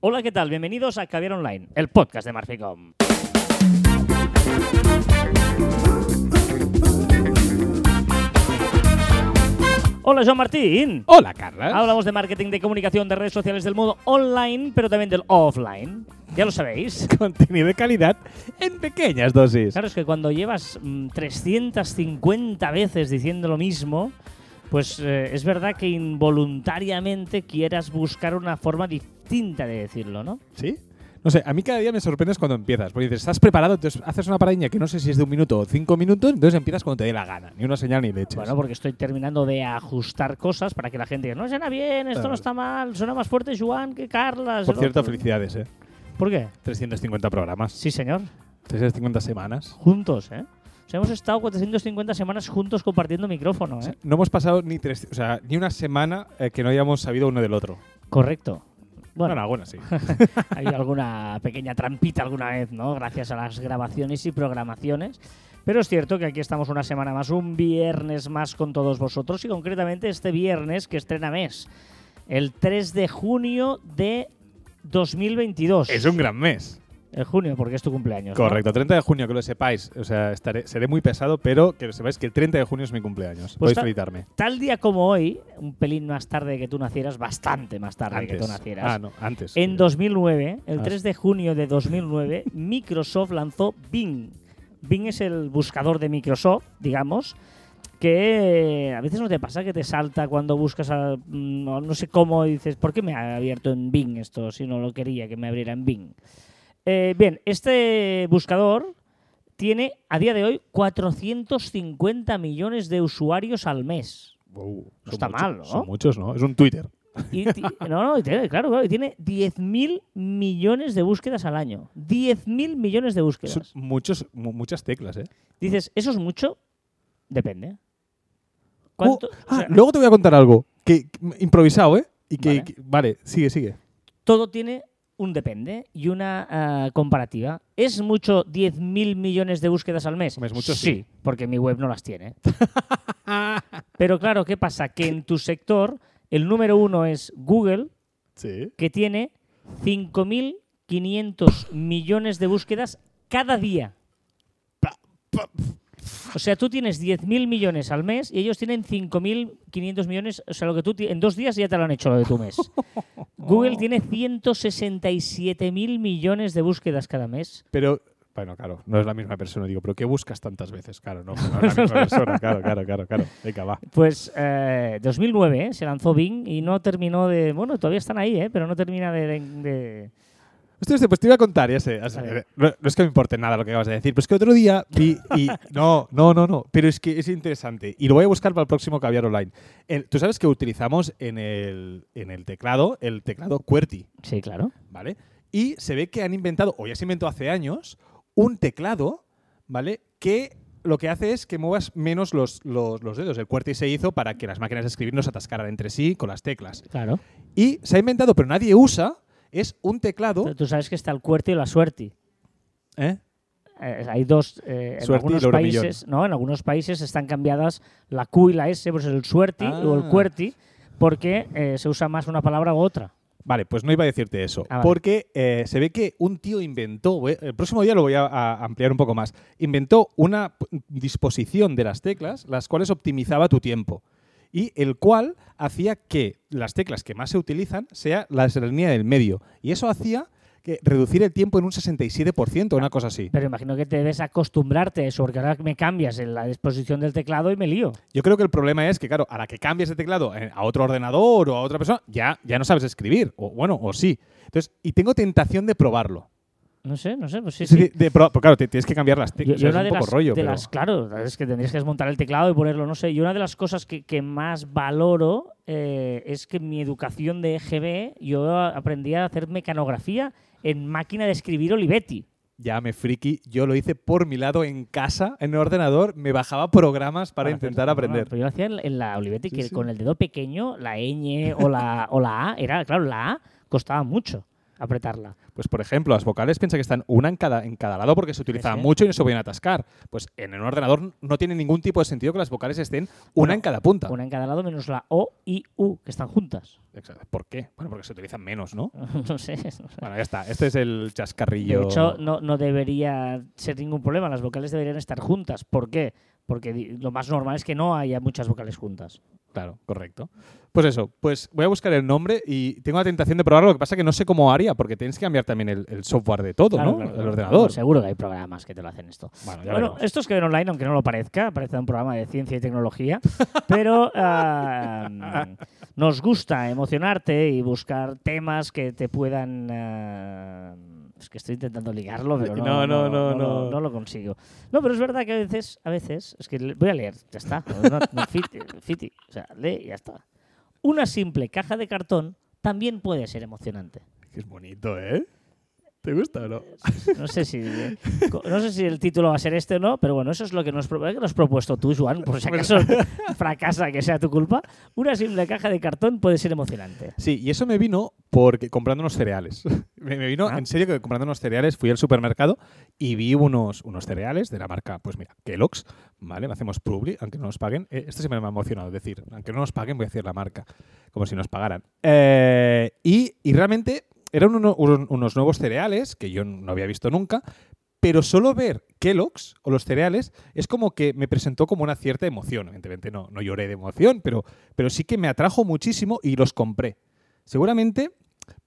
Hola, ¿qué tal? Bienvenidos a Caviar Online, el podcast de Marficom. Hola, Joan Martín. Hola, Carlas. Hablamos de marketing, de comunicación, de redes sociales, del modo online, pero también del offline. Ya lo sabéis. Contenido de calidad en pequeñas dosis. Claro, es que cuando llevas mm, 350 veces diciendo lo mismo, pues eh, es verdad que involuntariamente quieras buscar una forma distinta de decirlo, ¿no? ¿Sí? No sé, a mí cada día me sorprendes cuando empiezas. Porque dices, ¿estás preparado? Entonces haces una paradiña que no sé si es de un minuto o cinco minutos, entonces empiezas cuando te dé la gana. Ni una señal ni leches. Bueno, porque estoy terminando de ajustar cosas para que la gente diga, no suena bien, esto no está mal, suena más fuerte Juan que Carlas. Por cierto, otro". felicidades, ¿eh? ¿Por qué? 350 programas. Sí, señor. 350 semanas. Juntos, ¿eh? O sea, hemos estado 450 semanas juntos compartiendo micrófono, ¿eh? no hemos pasado ni, tres, o sea, ni una semana eh, que no hayamos sabido uno del otro. Correcto. Bueno, Bueno, alguna sí. ha habido alguna pequeña trampita alguna vez, ¿no? Gracias a las grabaciones y programaciones. Pero es cierto que aquí estamos una semana más, un viernes más con todos vosotros y concretamente este viernes que estrena mes, el 3 de junio de 2022. es un gran mes. El junio, porque es tu cumpleaños. ¿no? Correcto, 30 de junio, que lo sepáis. O sea, estaré, seré muy pesado, pero que lo sepáis que el 30 de junio es mi cumpleaños. Pues Podéis ta- felicitarme. Tal día como hoy, un pelín más tarde de que tú nacieras, bastante más tarde de que tú Antes. nacieras. Ah, no, antes. En 2009, el Ah, 3 de junio de 2009, Microsoft lanzó Bing. Bing es el buscador de Microsoft, digamos, que eh, a veces no te pasa que te salta cuando buscas, a, mm, no no sé cómo, y dices, ¿por qué me ha abierto en Bing esto si no lo quería que me abriera en Bing? Eh, bien, este buscador tiene a día de hoy 450 millones de usuarios al mes. Wow, No está mal, ¿no? Son muchos, ¿no? Es un Twitter. Y no, no, y tiene, claro, claro, y tiene 10.000 millones de búsquedas al año. 10.000 millones de búsquedas. Son muchos, mu- muchas teclas, ¿eh? Dices, ¿eso es mucho? Depende. ¿Cuánto? Oh, o ah, sea, luego te voy a contar algo. Que, que- improvisado, ¿eh? Y que, Vale. que- vale, sigue, sigue. todo tiene un depende y una ah, comparativa. ¿Es mucho 10.000 millones de búsquedas al mes? Es mucho, sí, sí. porque mi web no las tiene. Pero claro, ¿qué pasa? Que en tu sector el número uno es Google, Sí. que tiene 5.500 millones de búsquedas cada día. O sea, tú tienes 10.000 millones al mes y ellos tienen 5.500 millones. O sea, lo que tú en dos días ya te lo han hecho lo de tu mes. Google tiene 167.000 millones de búsquedas cada mes. Pero, bueno, claro, no es la misma persona. Digo, ¿pero qué buscas tantas veces? Claro, no, no es la misma persona. Claro, claro, claro, claro. Venga, va. Pues eh, 2009 ¿eh? se lanzó Bing y no terminó de... Bueno, todavía están ahí, ¿eh? pero no termina de- de- de, Hostia, pues te iba a contar, ya sé. Vale. No, no es que me importe nada lo que acabas de decir, pero es que otro día vi y... No, no, no, no. Pero es que es interesante. Y lo voy a buscar para el próximo Caviar Online. El- Tú sabes que utilizamos en el, en el teclado el teclado QWERTY, Sí, claro. ¿vale? Y se ve que han inventado, o ya se inventó hace años, un teclado, ¿vale? Que lo que hace es que muevas menos los, los, los dedos. El QWERTY se hizo para que las máquinas de escribir no se atascaran entre sí con las teclas. Claro. Y se ha inventado, pero nadie usa, es un teclado... Tú sabes que está el QWERTY y la SUERTY. ¿eh? Eh, hay dos eh, en algunos países no en algunos países están cambiadas la Q y la S pues el suerti o el Ah. QWERTY porque eh, se usa más una palabra u otra Vale, pues no iba a decirte eso. Ah, vale. Porque se ve que un tío inventó, el próximo día lo voy a, a ampliar un poco más, inventó una disposición de las teclas, las cuales optimizaba tu tiempo. Y el cual hacía que las teclas que más se utilizan sea las de la línea del medio. Y eso hacía que reducir el tiempo en un 67%, una cosa así. pero imagino que te debes acostumbrarte a eso porque ahora me cambias en la disposición del teclado y me lío Yo creo que el problema es que, claro, a la que cambies de teclado eh, a otro ordenador o a otra persona, ya, ya no sabes escribir. O bueno, o sí. Entonces, y tengo tentación de probarlo. No sé no sé pues sí, sí. de porque claro, te- tienes que cambiar las teclas. yo es una un de poco las, rollo. de pero- las- claro es que tendrías que desmontar el teclado y ponerlo no sé y una de las cosas que, que más valoro eh, es que en mi educación de EGB yo aprendí a hacer mecanografía en máquina de escribir Olivetti Ya me friki, yo lo hice por mi lado en casa, en el ordenador, me bajaba programas para intentar aprender. pero yo lo hacía en, en la Olivetti, Sí, que con el dedo pequeño, la ñ o la, o la A, era, claro, la A costaba mucho. Apretarla. Pues por ejemplo, las vocales piensa que están una en cada, en cada lado porque se utilizaban sí. mucho y no se pueden atascar. Pues en un ordenador no tiene ningún tipo de sentido que las vocales estén una Bueno, en cada punta. Una en cada lado menos la O y U, que están juntas. Exacto. ¿Por qué? Bueno, porque se utilizan menos, ¿no? no sé. no sé. Bueno, ya está. Este es el chascarrillo. De hecho, no, no debería ser ningún problema. Las vocales deberían estar juntas. ¿Por qué? Porque lo más normal es que no haya muchas vocales juntas. Claro, correcto. Pues eso, pues voy a buscar el nombre y tengo la tentación de probarlo. Lo que pasa es que no sé cómo haría, porque tienes que cambiar también el, el software de todo, Claro, ¿no? claro, el claro. ordenador. Seguro que hay programas que te lo hacen esto. Bueno, Bueno, veremos. esto es que ven online, aunque no lo parezca, parece un programa de ciencia y tecnología, pero ah, nos gusta emocionarte y buscar temas que te puedan... ah, es que estoy intentando ligarlo, pero no, No, no, no, lo- no. no lo consigo. No, pero es verdad que a veces, a veces, es que voy a leer, ya está. No, no, fiti, fiti, o sea, lee y ya está. Una simple caja de cartón también puede ser emocionante. Es bonito, ¿eh? ¿Te gusta o no? No sé si no sé si el título va a ser este o no, pero bueno, eso es lo que nos, que nos has propuesto tú, Joan, por si acaso fracasa que sea tu culpa. Una simple caja de cartón puede ser emocionante. Sí, y eso me vino porque comprando unos cereales. me, me vino, Ah. en serio, que comprando unos cereales fui al supermercado y vi unos, unos cereales de la marca, pues mira, Kellogg's, ¿vale? Hacemos publi, aunque no nos paguen. Eh, esto siempre me ha emocionado, decir, aunque no nos paguen, voy a decir la marca, como si nos pagaran. Eh, y, y realmente eran uno- un- unos nuevos cereales que yo no había visto nunca, pero solo ver Kellogg's o los cereales es como que me presentó como una cierta emoción. Evidentemente no, no lloré de emoción, pero, pero sí que me atrajo muchísimo y los compré. Seguramente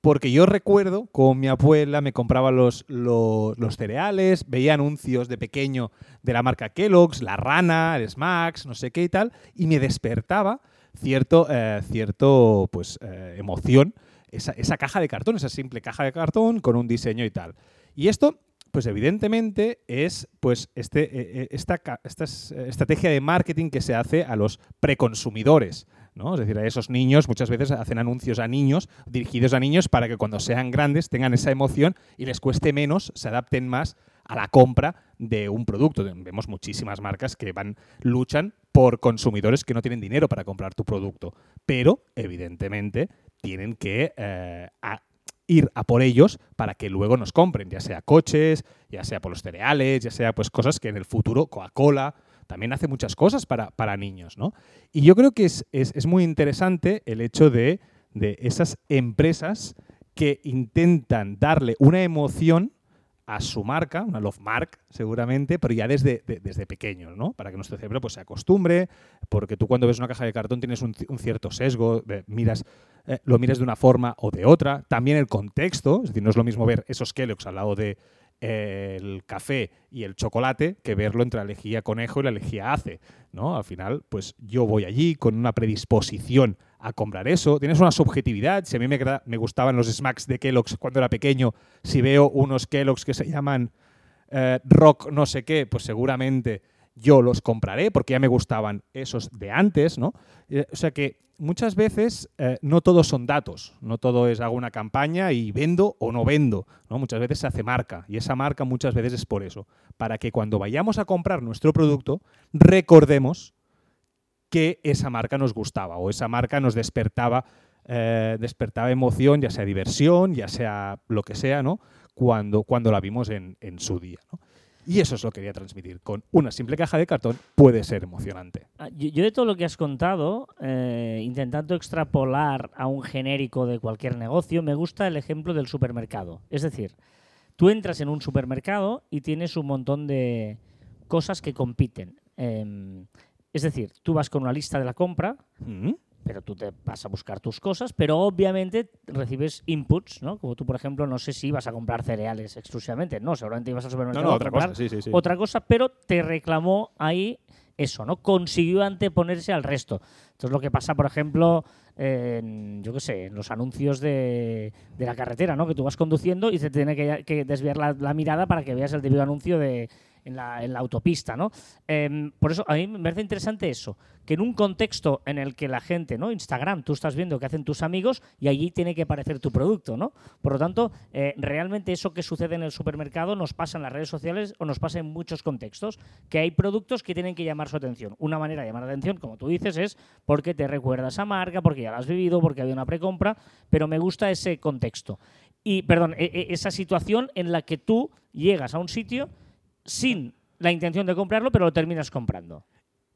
porque yo recuerdo con mi abuela me compraba los, los, los cereales, veía anuncios de pequeño de la marca Kellogg's, la rana, el Smacks, no sé qué y tal, y me despertaba cierto, eh, cierto pues, eh, emoción esa, esa caja de cartón, esa simple caja de cartón con un diseño y tal. Y esto, pues evidentemente es pues este, eh, eh, esta, esta es, eh, estrategia de marketing que se hace a los preconsumidores. ¿no? Es decir, a esos niños muchas veces hacen anuncios a niños, dirigidos a niños, para que cuando sean grandes tengan esa emoción y les cueste menos, se adapten más a la compra de un producto. Vemos muchísimas marcas que van, luchan por consumidores que no tienen dinero para comprar tu producto, pero evidentemente tienen que eh, ir a por ellos para que luego nos compren, ya sea coches, ya sea por los cereales, ya sea pues cosas que en el futuro Coca-Cola también hace muchas cosas para, para niños, ¿no? Y yo creo que es, es- es muy interesante el hecho de, de esas empresas que intentan darle una emoción a su marca, una love mark seguramente, pero ya desde, de- desde pequeños, ¿no? Para que nuestro cerebro pues, se acostumbre, porque tú cuando ves una caja de cartón tienes un, ci- un cierto sesgo, miras, eh, lo miras de una forma o de otra. También el contexto, es decir, no es lo mismo ver esos Kellogg's al lado de eh, el café y el chocolate que verlo entre la lejía conejo y la lejía ace, ¿no? Al final, pues yo voy allí con una predisposición a comprar eso. Tienes una subjetividad. Si a mí me, me gustaban los smacks de Kellogg's cuando era pequeño, si veo unos Kellogg's que se llaman eh, rock no sé qué, pues seguramente yo los compraré porque ya me gustaban esos de antes, ¿no? Eh, o sea que muchas veces eh, no todos son datos, no todo es hago una campaña y vendo o no vendo, ¿no? Muchas veces se hace marca y esa marca muchas veces es por eso, para que cuando vayamos a comprar nuestro producto recordemos que esa marca nos gustaba o esa marca nos despertaba, eh, despertaba emoción, ya sea diversión, ya sea lo que sea, ¿no? Cuando, cuando la vimos en, en su día, ¿no? Y eso es lo que quería transmitir. Con una simple caja de cartón puede ser emocionante. Ah, Yo, de todo lo que has contado, eh, intentando extrapolar a un genérico de cualquier negocio, me gusta el ejemplo del supermercado. Es decir, tú entras en un supermercado y tienes un montón de cosas que compiten. Em, es decir, tú vas con una lista de la compra, Mm. pero tú te vas a buscar tus cosas, pero obviamente recibes inputs, ¿no? Como tú, por ejemplo, no sé si ibas a comprar cereales exclusivamente, no, seguramente ibas al No, supermercado no, a otra comprar cosa, sí, sí, sí. otra cosa, pero te reclamó ahí eso, ¿no? Consiguió anteponerse al resto. Entonces, lo que pasa, por ejemplo, en, yo qué sé, en los anuncios de, de la carretera, ¿no? Que tú vas conduciendo y te tiene que, que desviar la, la mirada para que veas el típico anuncio de, en, la, autopista, ¿no? Em, por eso, a mí me parece interesante eso, que en un contexto en el que la gente, ¿no? Instagram, tú estás viendo qué hacen tus amigos y allí tiene que aparecer tu producto, ¿no? Por lo tanto, eh, realmente eso que sucede en el supermercado nos pasa en las redes sociales o nos pasa en muchos contextos, que hay productos que tienen que llamar su atención. Una manera de llamar la atención, como tú dices, es porque te recuerda esa marca, porque ya la has vivido, porque había una precompra, pero me gusta ese contexto. y, perdón, e- e- esa situación en la que tú llegas a un sitio sin la intención de comprarlo, pero lo terminas comprando.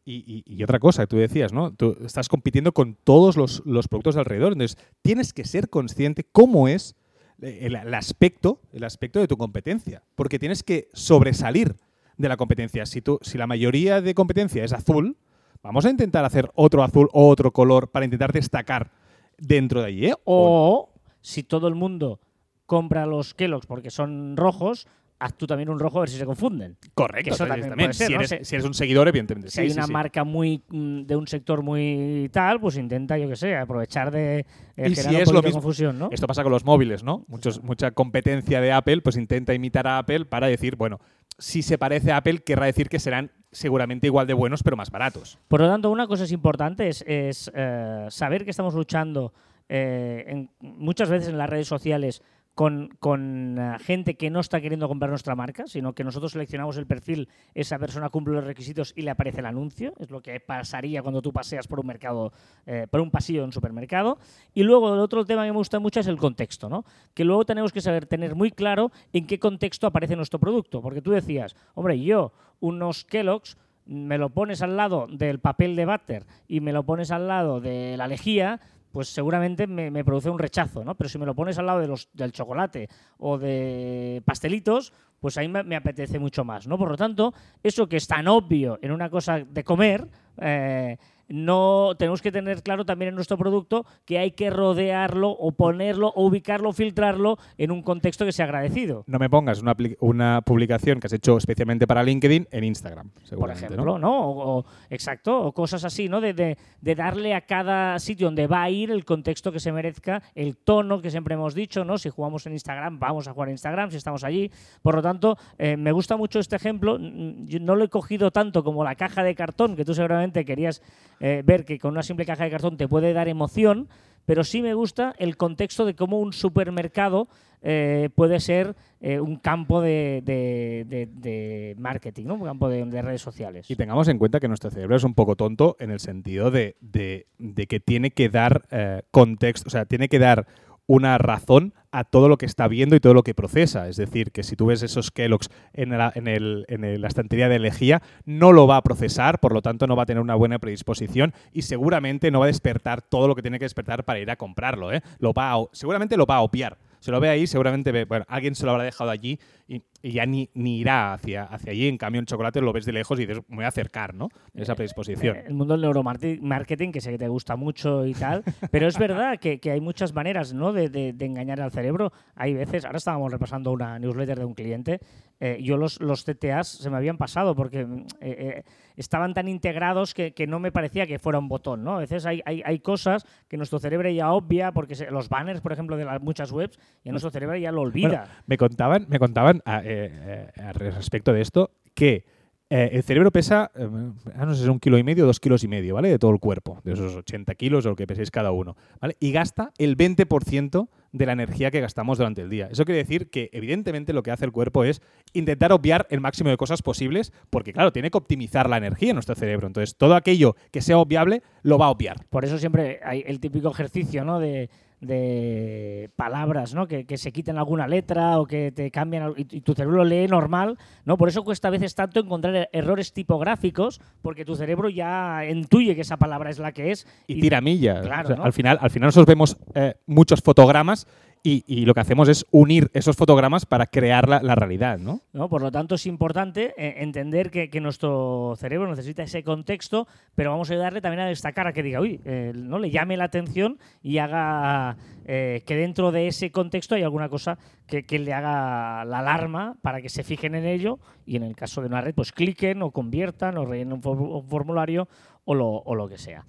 Y, y- y otra cosa, tú decías, ¿no? Tú estás compitiendo con todos los, los productos de alrededor. Entonces, tienes que ser consciente cómo es el, el aspecto, el aspecto de tu competencia. Porque tienes que sobresalir de la competencia. Si, tú, si la mayoría de competencia es azul, vamos a intentar hacer otro azul o otro color para intentar destacar dentro de allí, ¿eh? O si todo el mundo compra los Kellogg's porque son rojos, haz tú también un rojo a ver si se confunden. Correcto. eso también puede ser, si, eres, Se- si eres un seguidor, evidentemente. Si sí, hay una sí. marca muy mm, de un sector muy tal, pues intenta, yo qué sé, aprovechar de eh, Y generar si es lo mismo- confusión, ¿no? Esto pasa con los móviles, ¿no? Muchos, mucha competencia de Apple, pues intenta imitar a Apple para decir, bueno, si se parece a Apple, querrá decir que serán seguramente igual de buenos, pero más baratos. Por lo tanto, una cosa es importante es, es, eh, saber que estamos luchando eh, en- muchas veces en las redes sociales con, con, eh, gente que no está queriendo comprar nuestra marca, sino que nosotros seleccionamos el perfil, esa persona cumple los requisitos y le aparece el anuncio. Es lo que pasaría cuando tú paseas por un mercado, eh, por un pasillo de un supermercado. Y luego el otro tema que me gusta mucho es el contexto, ¿no? Que luego tenemos que saber tener muy claro en qué contexto aparece nuestro producto. Porque tú decías, hombre, yo unos Kellogg's me lo pones al lado del papel de váter y me lo pones al lado de la lejía, pues seguramente me, produce un rechazo, ¿no? Pero si me lo pones al lado de los, del chocolate o de pastelitos, pues ahí me, me apetece mucho más, ¿no? Por lo tanto, eso que es tan obvio en una cosa de comer, eh, no tenemos que tener claro también en nuestro producto que hay que rodearlo o ponerlo o ubicarlo o filtrarlo en un contexto que sea agradecido. No me pongas una, una publicación que has hecho especialmente para LinkedIn en Instagram, por ejemplo, ¿no? O, o- exacto, o cosas así, ¿no? De, de- de darle a cada sitio donde va a ir el contexto que se merezca, el tono que siempre hemos dicho, ¿no? Si jugamos en Instagram, vamos a jugar en Instagram, si estamos allí. Por lo tanto, eh, me gusta mucho este ejemplo. Yo no lo he cogido tanto como la caja de cartón, que tú seguramente querías eh, ver que con una simple caja de cartón te puede dar emoción, pero sí me gusta el contexto de cómo un supermercado eh, puede ser eh, un campo de, de- marketing, ¿no? un campo de, de redes sociales. Y tengamos en cuenta que nuestro cerebro es un poco tonto en el sentido de, que tiene que dar contexto, o sea, tiene que dar una razón a todo lo que está viendo y todo lo que procesa. Es decir, que si tú ves esos Kellogg's en la, en el- en la estantería de lejía, no lo va a procesar, por lo tanto no va a tener una buena predisposición y seguramente no va a despertar todo lo que tiene que despertar para ir a comprarlo. ¿eh? Lo va seguramente lo va a opiar. Se lo ve ahí, seguramente bueno, alguien se lo habrá dejado allí y, y ya ni, ni irá hacia, hacia allí. En cambio, el chocolate lo ves de lejos y dices, me voy a acercar, ¿no? Esa predisposición. Eh, El mundo del neuromarketing, que sé que te gusta mucho y tal, pero es verdad que, que hay muchas maneras ¿no? de, de- de engañar al cerebro. Hay veces, ahora estábamos repasando una newsletter de un cliente, eh, yo los, los CTAs se me habían pasado porque mm, eh, eh, estaban tan integrados que, que no me parecía que fuera un botón. ¿no? A veces hay, hay, hay cosas que nuestro cerebro ya obvia, porque se- los banners, por ejemplo, de las muchas webs, y nuestro cerebro ya lo olvida. Bueno, me contaban, me contaban a- eh, eh, respecto de esto que eh, el cerebro pesa, ah, no sé si es un kilo y medio o dos kilos y medio, ¿vale? De todo el cuerpo, de esos 80 kilos o lo que peséis cada uno, ¿vale? Y gasta el 20% de la energía que gastamos durante el día. Eso quiere decir que, evidentemente, lo que hace el cuerpo es intentar obviar el máximo de cosas posibles, porque, claro, tiene que optimizar la energía en nuestro cerebro. Entonces, todo aquello que sea obviable lo va a obviar. Por eso siempre hay el típico ejercicio, ¿no? De, de palabras, ¿no? Que, que se quiten alguna letra o que te cambian y, y tu cerebro lo lee normal, ¿no? Por eso cuesta a veces tanto encontrar er- errores tipográficos, porque tu cerebro ya intuye que esa palabra es la que es. y tira millas. Claro, O sea, ¿no? al, final, al final nosotros vemos eh, muchos fotogramas y, y lo que hacemos es unir esos fotogramas para crear la, realidad, ¿no? ¿no? Por lo tanto, es importante eh, entender que, nuestro cerebro necesita ese contexto, pero vamos a ayudarle también a destacar, a que diga, uy, eh, ¿no? le llame la atención y haga eh, que dentro de ese contexto hay alguna cosa que, le haga la alarma para que se fijen en ello y en el caso de una red, pues cliquen o conviertan o rellenen un, for- un formulario o lo que sea.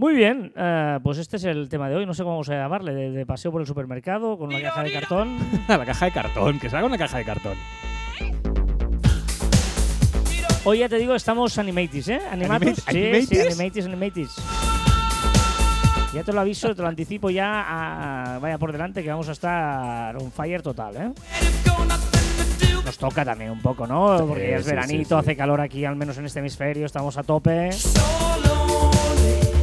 Muy bien, eh, pues este es el tema de hoy. No sé cómo vamos a llamarle, de, de paseo por el supermercado con una caja de cartón. la caja de cartón, que se haga una caja de cartón. Hoy ya te digo, estamos animatis, ¿eh? Animatos. Animate- Sí, sí, animatis? animatis, animatis. Ya te lo aviso, te lo anticipo ya. a- vaya por delante que vamos a estar on fire total, ¿eh? Nos toca también un poco, ¿no? Porque es veranito, hace calor aquí, al menos en este hemisferio, estamos a tope.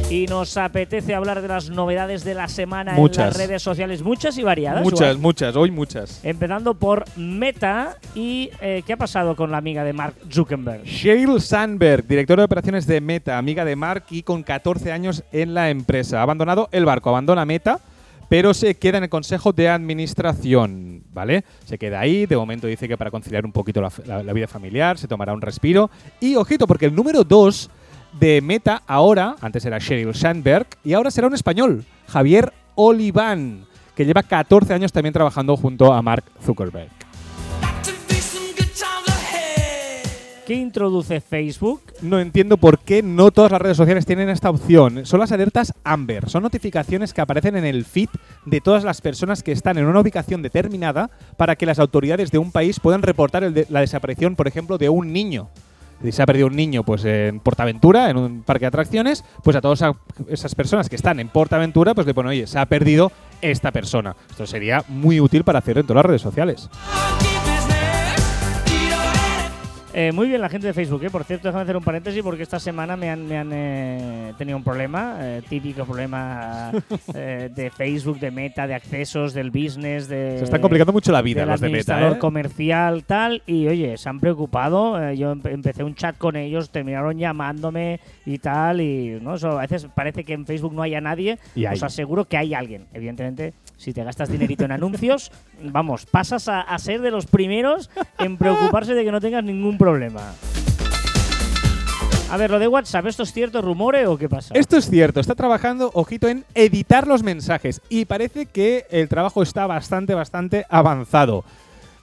Y nos apetece hablar de las novedades de la semana en Muchas. las redes sociales, muchas y variadas. Muchas, muchas, hoy muchas. Empezando por Meta y eh, ¿qué ha pasado con la amiga de Mark Zuckerberg? Sheryl Sandberg, directora de operaciones de Meta, amiga de Mark y con 14 años en la empresa. Ha abandonado el barco, abandona Meta, pero se queda en el consejo de administración, ¿vale? Se queda ahí, de momento dice que para conciliar un poquito la, la- la vida familiar, se tomará un respiro. Y ojito, porque el número 2 de Meta ahora, antes era Sheryl Sandberg, y ahora será un español, Javier Oliván, que lleva 14 años también trabajando junto a Mark Zuckerberg. ¿Qué introduce Facebook? No entiendo por qué no todas las redes sociales tienen esta opción. Son las alertas Amber. Son notificaciones que aparecen en el feed de todas las personas que están en una ubicación determinada para que las autoridades de un país puedan reportar el de- la desaparición, por ejemplo, de un niño. Si se ha perdido un niño pues en Portaventura, en un parque de atracciones, pues a todas esa- esas personas que están en Portaventura, pues le ponen, oye, se ha perdido esta persona. Esto sería muy útil para hacer en todas las redes sociales. Eh, muy bien la gente de Facebook, ¿eh? por cierto, déjame hacer un paréntesis porque esta semana me han, me han eh, tenido un problema, eh, típico problema eh, de Facebook, de Meta, de accesos, del business, de... Se están complicando mucho la vida del los de Meta. ¿eh? comercial, tal, y oye, se han preocupado. yo empe- empecé un chat con ellos, terminaron llamándome y tal, y no Eso, a veces parece que en Facebook no haya nadie. Y. Os aseguro que hay alguien. Evidentemente, si te gastas dinerito en anuncios, vamos, pasas a, ser de los primeros en preocuparse de que no tengas ningún problema. A ver, lo de WhatsApp, ¿esto es cierto, rumore o qué pasa? Esto es cierto, está trabajando, ojito, en editar los mensajes y parece que el trabajo está bastante, bastante avanzado.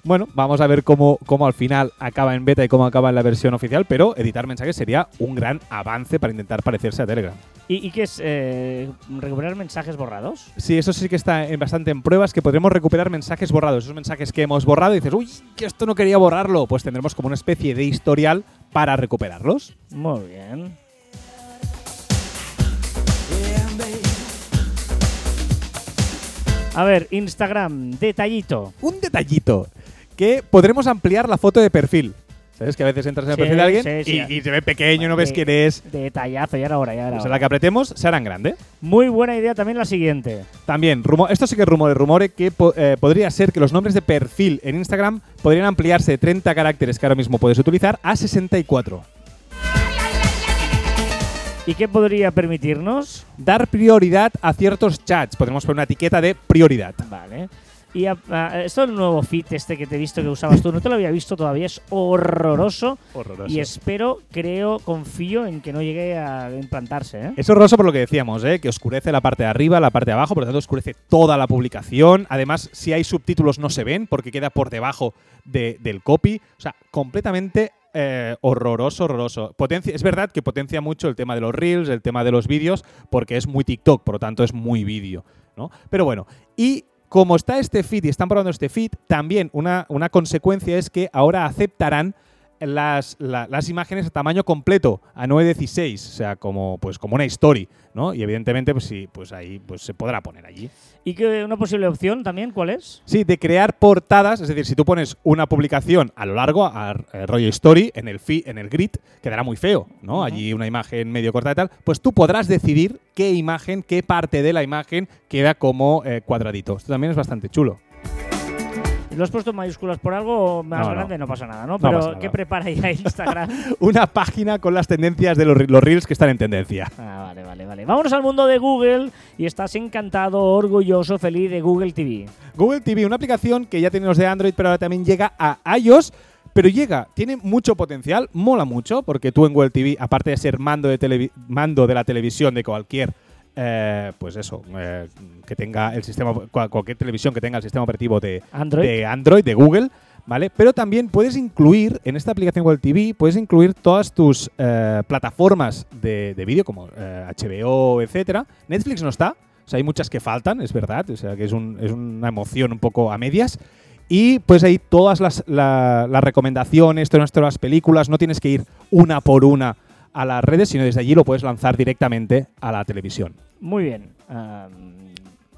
Bueno, vamos a ver cómo, cómo al final acaba en beta y cómo acaba en la versión oficial, pero editar mensajes sería un gran avance para intentar parecerse a Telegram. ¿Y, y qué es? eh, ¿Recuperar mensajes borrados? Sí, eso sí que está en- bastante en pruebas, que podremos recuperar mensajes borrados. Esos mensajes que hemos borrado y dices, uy, que esto no quería borrarlo. Pues tendremos como una especie de historial para recuperarlos. Muy bien. A ver, Instagram, detallito. Un detallito, que podremos ampliar la foto de perfil. ¿Sabes? Que a veces entras en el Sí, perfil de alguien sí, sí. y, y se ve pequeño, no ves quién es. Detallazo, ya era hora, ya era Pues hora. la que apretemos se harán grande. Muy buena idea también la siguiente. También, rumo- esto sí que es rumores, rumores que po- eh, podría ser que los nombres de perfil en Instagram podrían ampliarse de 30 caracteres que ahora mismo puedes utilizar a 64. ¿Y qué podría permitirnos? Dar prioridad a ciertos chats. Podemos poner una etiqueta de prioridad. Vale. Y a- a- esto el nuevo fit este que te he visto que usabas tú, no te lo había visto todavía, es horroroso. Horroroso. Y espero, creo, confío en que no llegue a implantarse. ¿eh? Es horroroso por lo que decíamos, ¿eh? que oscurece la parte de arriba, la parte de abajo, por lo tanto oscurece toda la publicación. Además, si hay subtítulos no se ven porque queda por debajo de- del copy. O sea, completamente eh, horroroso, horroroso. Potencia, es verdad que potencia mucho el tema de los reels, el tema de los vídeos, porque es muy TikTok, por lo tanto es muy vídeo. ¿no? Pero bueno, y como está este feed y están probando este feed, también una, una consecuencia es que ahora aceptarán las, la- las imágenes a tamaño completo, a 9.16, o sea, como, pues, como una story, ¿no? Y evidentemente, pues sí, pues ahí pues, se podrá poner allí. ¿Y que una posible opción también cuál es? Sí, de crear portadas, es decir, si tú pones una publicación a lo largo, a, eh, rollo story, en el feed, en el grid, quedará muy feo, ¿no? Allí una imagen medio corta y tal, pues tú podrás decidir qué imagen, qué parte de la imagen queda como eh, cuadradito. Esto también es bastante chulo. ¿Lo has puesto en mayúsculas por algo más No, grande? No pasa nada, ¿no? Pero nada. ¿qué prepara ya Instagram? Una página con las tendencias de los, los reels que están en tendencia. ah, vale, vale, vale. Vámonos al mundo de Google y estás encantado, orgulloso, feliz de Google TV. Google TV, una aplicación que ya tiene los de Android, pero ahora también llega a iOS. Pero llega, tiene mucho potencial, mola mucho, porque tú en Google TV, aparte de ser mando de, mando de la televisión de cualquier, eh, pues eso, eh, que tenga el sistema, cual- cualquier televisión que tenga el sistema operativo de Android. de Android, de Google, ¿vale? Pero también puedes incluir, en esta aplicación Google TV, puedes incluir todas tus eh, plataformas de, de vídeo, como HBO, etcétera. Netflix no está, o sea, hay muchas que faltan, es verdad, o sea, que es, un- es una emoción un poco a medias. Y pues ahí todas las, la- las recomendaciones, todas nuestras películas, no tienes que ir una por una a las redes, sino desde allí lo puedes lanzar directamente a la televisión. Muy bien.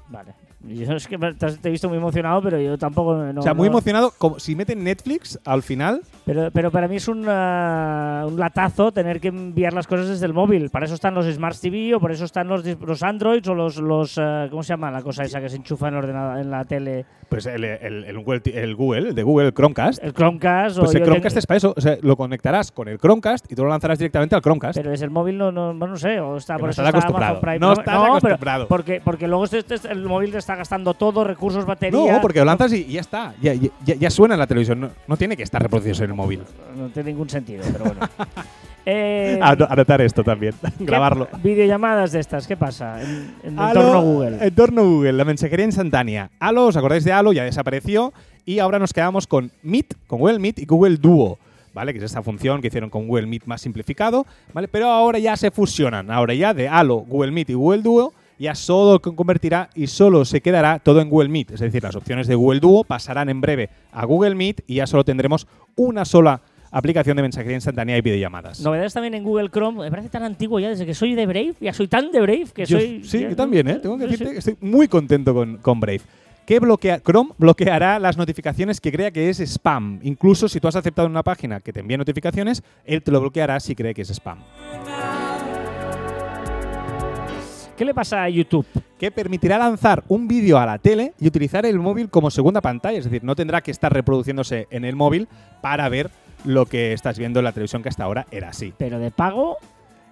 Vale. Yo es que te he visto muy emocionado, pero yo tampoco. No, o sea, muy no- emocionado. Como, si meten Netflix al final, Pero, pero para mí es un, ah, un latazo tener que enviar las cosas desde el móvil. Para eso están los Smart TV o por eso están los, los Androids o los, los ah, ¿cómo se llama la cosa esa que se enchufa en, el ordenador, en la tele? Pues el, el- el Google, el Google, el de Google, Chromecast. El Chromecast. Pues o el Chromecast tengo- es para eso. O sea, lo conectarás con el Chromecast y tú lo lanzarás directamente al Chromecast. Pero desde el móvil no, no, no sé, o está, Que por no eso estás está acostumbrado. Prime. No estás acostumbrado. porque, porque luego este- este- el móvil te está gastando todo, recursos, batería. no, porque lo lanzas y, ya está. Ya, ya- suena en la televisión. No, no tiene que estar reproducido en el móvil. No tiene ningún sentido, pero bueno. Eh, Ano- Anotar esto también. ¿qué- Grabarlo. Videollamadas de estas, ¿qué pasa? En, en Halo- entorno Google. Entorno Google, la mensajería instantánea. Halo, ¿os acordáis de Halo? Ya desapareció. Y ahora nos quedamos con Meet, con Google Meet y Google Duo. ¿Vale? Que es esta función que hicieron con Google Meet más simplificado. ¿Vale? Pero ahora ya se fusionan. Ahora ya de Halo, Google Meet y Google Duo ya solo co- convertirá y solo se quedará todo en Google Meet. Es decir, las opciones de Google Duo pasarán en breve a Google Meet y ya solo tendremos una sola aplicación de mensajería instantánea y videollamadas. Novedades también en Google Chrome. Me parece tan antiguo ya, desde que soy de Brave. Ya soy tan de Brave que Yo- soy. sí, ya- yo también, ¿eh? Tengo que decirte sí. que estoy muy contento con, con Brave. Que bloquea, Chrome bloqueará las notificaciones que crea que es spam. Incluso si tú has aceptado una página que te envía notificaciones, él te lo bloqueará si cree que es spam. ¿Qué le pasa a YouTube? Que permitirá lanzar un vídeo a la tele y utilizar el móvil como segunda pantalla. Es decir, no tendrá que estar reproduciéndose en el móvil para ver lo que estás viendo en la televisión, que hasta ahora era así. Pero de pago,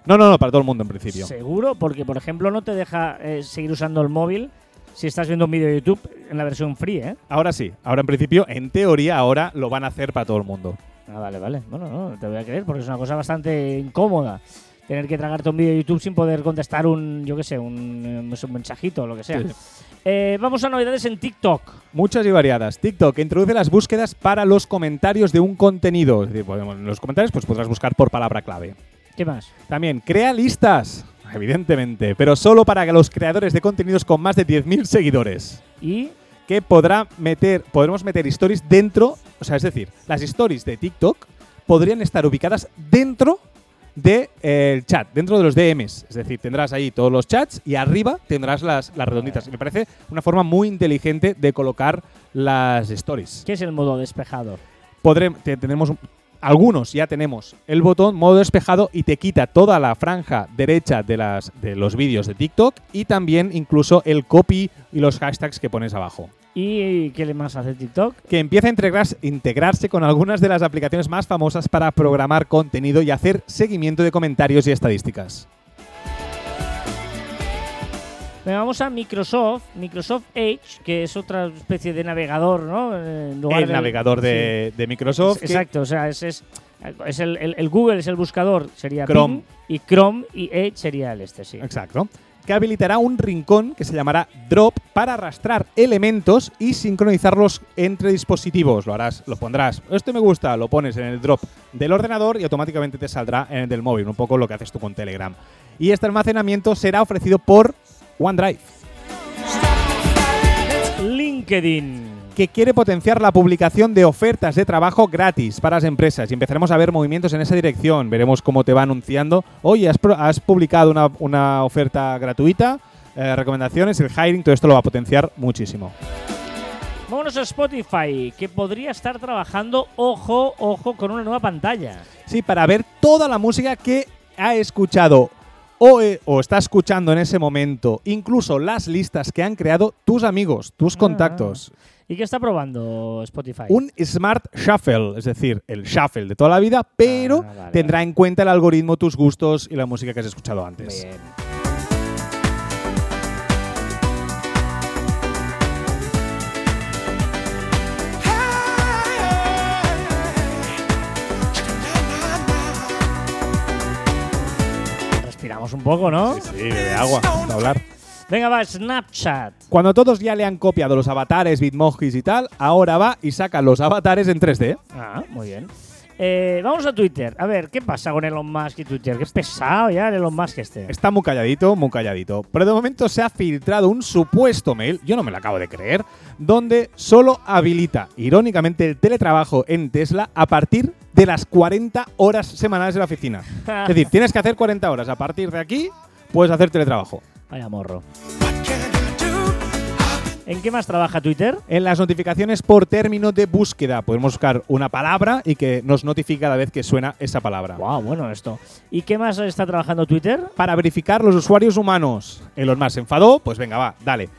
No, no, no, para todo el mundo en principio. seguro, porque por ejemplo no te deja eh, seguir usando el móvil si estás viendo un vídeo de YouTube en la versión free, ¿eh? Ahora sí, ahora en principio, en teoría, ahora lo van a hacer para todo el mundo. Ah, vale, vale. Bueno, no, te voy a creer porque es una cosa bastante incómoda. Tener que tragarte un vídeo de YouTube sin poder contestar un, yo qué sé, un, eh, un mensajito o lo que sea. Sí. Eh, vamos a novedades en TikTok. Muchas y variadas. TikTok introduce las búsquedas para los comentarios de un contenido. Es decir, bueno, en los comentarios pues podrás buscar por palabra clave. ¿Qué más? También crea listas, evidentemente, pero solo para los creadores de contenidos con más de 10.000 seguidores. Y Que podrá meter, podremos meter stories dentro, o sea, es decir, las stories de TikTok podrían estar ubicadas dentro del chat, dentro de los DMs. Es decir, tendrás ahí todos los chats y arriba tendrás las, las redonditas. Y me parece una forma muy inteligente de colocar las stories. ¿qué es el modo despejado? Podré, te- tendremos un- algunos ya tenemos el botón modo despejado y te quita toda la franja derecha de, las, de los vídeos de TikTok y también incluso el copy y los hashtags que pones abajo. ¿Y qué le más hace TikTok? Que empieza a integrarse con algunas de las aplicaciones más famosas para programar contenido y hacer seguimiento de comentarios y estadísticas. Venga, vamos a Microsoft, Microsoft Edge, que es otra especie de navegador, ¿no? En lugar El navegador de. Microsoft. Exacto, o sea, es, es, es el, el- el Google es el buscador, sería Chrome. Y Chrome y Edge sería el este, sí. Exacto. Que habilitará un rincón que se llamará Drop para arrastrar elementos y sincronizarlos entre dispositivos. Lo harás, lo pondrás. Este me gusta, lo pones en el drop del ordenador y automáticamente te saldrá en el del móvil, un poco lo que haces tú con Telegram. Y este almacenamiento será ofrecido por OneDrive, LinkedIn. Que quiere potenciar la publicación de ofertas de trabajo gratis para las empresas y empezaremos a ver movimientos en esa dirección. Veremos cómo te va anunciando. Oye, has, publicado una, una oferta gratuita, eh, recomendaciones, el hiring, todo esto lo va a potenciar muchísimo. Vámonos a Spotify, que podría estar trabajando, ojo, ojo, con una nueva pantalla. Sí, para ver toda la música que ha escuchado o, eh, o está escuchando en ese momento, incluso las listas que han creado tus amigos, tus Ah. ¿Y qué está probando Spotify? Un Smart Shuffle, es decir, el shuffle de toda la vida, pero Ah, vale, tendrá vale. en cuenta el algoritmo tus gustos y la música que has escuchado antes. Bien. Respiramos un poco, ¿no? Sí, de agua, para hablar. Venga, va, Snapchat. Cuando todos ya le han copiado los avatares, bitmojis y tal, ahora va y saca los avatares en 3D. Ah, muy bien. Eh, vamos a Twitter. A ver, ¿qué pasa con Elon Musk y Twitter? Qué pesado ya el Elon Musk este. Está muy calladito, muy calladito. Pero de momento se ha filtrado un supuesto mail, yo no me lo acabo de creer, donde solo habilita, irónicamente, el teletrabajo en Tesla a partir de las 40 horas semanales de la oficina. Es decir, tienes que hacer 40 horas. A partir de aquí, puedes hacer teletrabajo. Vaya morro. ¿En qué más trabaja Twitter? En las notificaciones por término de búsqueda. Podemos buscar una palabra y que nos notifique cada vez que suena esa palabra. Wow, bueno esto. ¿Y qué más está trabajando Twitter? Para verificar los usuarios humanos. Elon Musk se enfadó, pues venga, va, dale.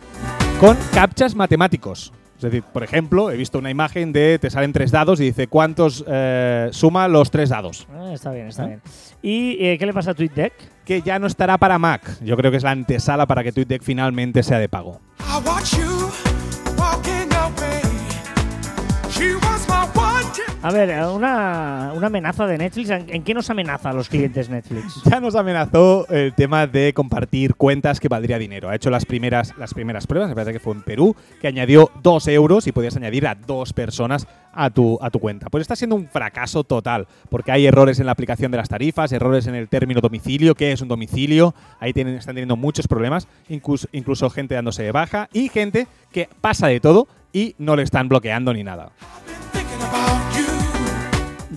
Con captchas matemáticos. Es decir, por ejemplo, he visto una imagen de te salen tres dados y dice cuántos eh, suma los tres dados. Ah, está bien, está ¿Eh? bien. ¿Y eh, qué le pasa a TweetDeck? Que ya no estará para Mac. Yo creo que es la antesala para que TweetDeck finalmente sea de pago. I A ver, una, una amenaza de Netflix. ¿En, en qué nos amenaza a los clientes Netflix? Ya nos amenazó el tema de compartir cuentas que valdría dinero. Ha hecho las primeras, las primeras pruebas, me parece que fue en Perú, que añadió dos euros y podías añadir a dos personas a tu, a tu cuenta. Pues está siendo un fracaso total, porque hay errores en la aplicación de las tarifas, errores en el término domicilio, qué es un domicilio, ahí tienen, están teniendo muchos problemas, incluso, incluso gente dándose de baja y gente que pasa de todo y no le están bloqueando ni nada.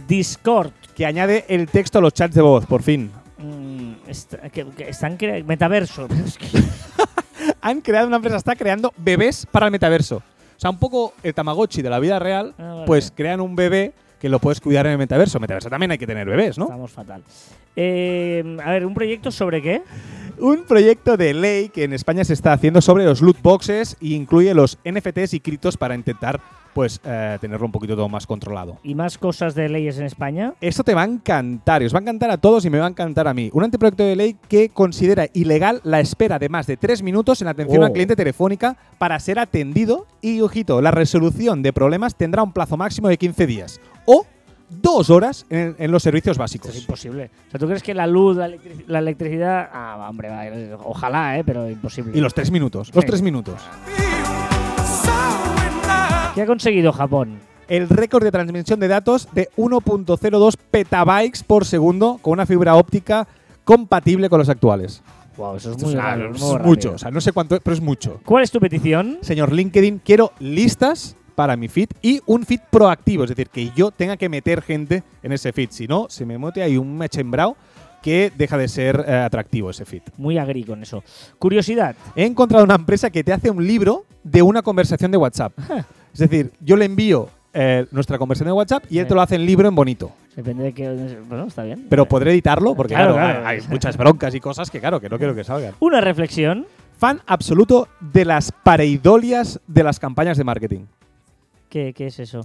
Discord. Que añade el texto a los chats de voz, por fin. Mm, est- que, que están cre- metaverso. Es que- han creado una empresa, está creando bebés para el metaverso. O sea, un poco el Tamagotchi de la vida real, Ah, vale. pues crean un bebé que lo puedes cuidar en el metaverso. Metaverso también hay que tener bebés, ¿no? Estamos fatal. Eh, a ver, ¿un proyecto sobre qué? Un proyecto de ley que en España se está haciendo sobre los loot boxes e incluye los NFTs y criptos para intentar, pues, eh, tenerlo un poquito todo más controlado. ¿Y más cosas de leyes en España? Esto te va a encantar, y os va a encantar a todos y me va a encantar a mí. Un anteproyecto de ley que considera ilegal la espera de más de tres minutos en la atención Oh. al cliente telefónica para ser atendido y, ojito, la resolución de problemas tendrá un plazo máximo de 15 días o dos horas en, en los servicios Esto básicos. es imposible. O sea, ¿tú crees que la luz, la, electric- la electricidad... Ah, hombre, va, eh, ojalá, ¿eh? Pero imposible. Y los tres minutos, los Sí. tres minutos. Love. ¿Qué ha conseguido Japón? El récord de transmisión de datos de 1.02 petabytes por segundo con una fibra óptica compatible con los actuales. Wow, eso es Esto muy es, raro. es muy rápido. mucho, o sea, no sé cuánto, pero es mucho. ¿Cuál es tu petición? Señor LinkedIn, quiero listas para mi feed y un feed proactivo, es decir, que yo tenga que meter gente en ese feed. Si no, se me mete ahí un mechembrao que deja de ser eh, atractivo ese feed. Muy agri con eso. Curiosidad. He encontrado una empresa que te hace un libro de una conversación de WhatsApp. Es decir, yo le envío eh, nuestra conversación de WhatsApp y él te lo hace en libro en bonito. Depende de qué... Bueno, está bien. Pero podré editarlo porque, Claro, claro, claro. hay, hay muchas broncas y cosas que, claro, que no quiero que salgan. Una reflexión. Fan absoluto de las pareidolias de las campañas de marketing. ¿Qué, qué es eso?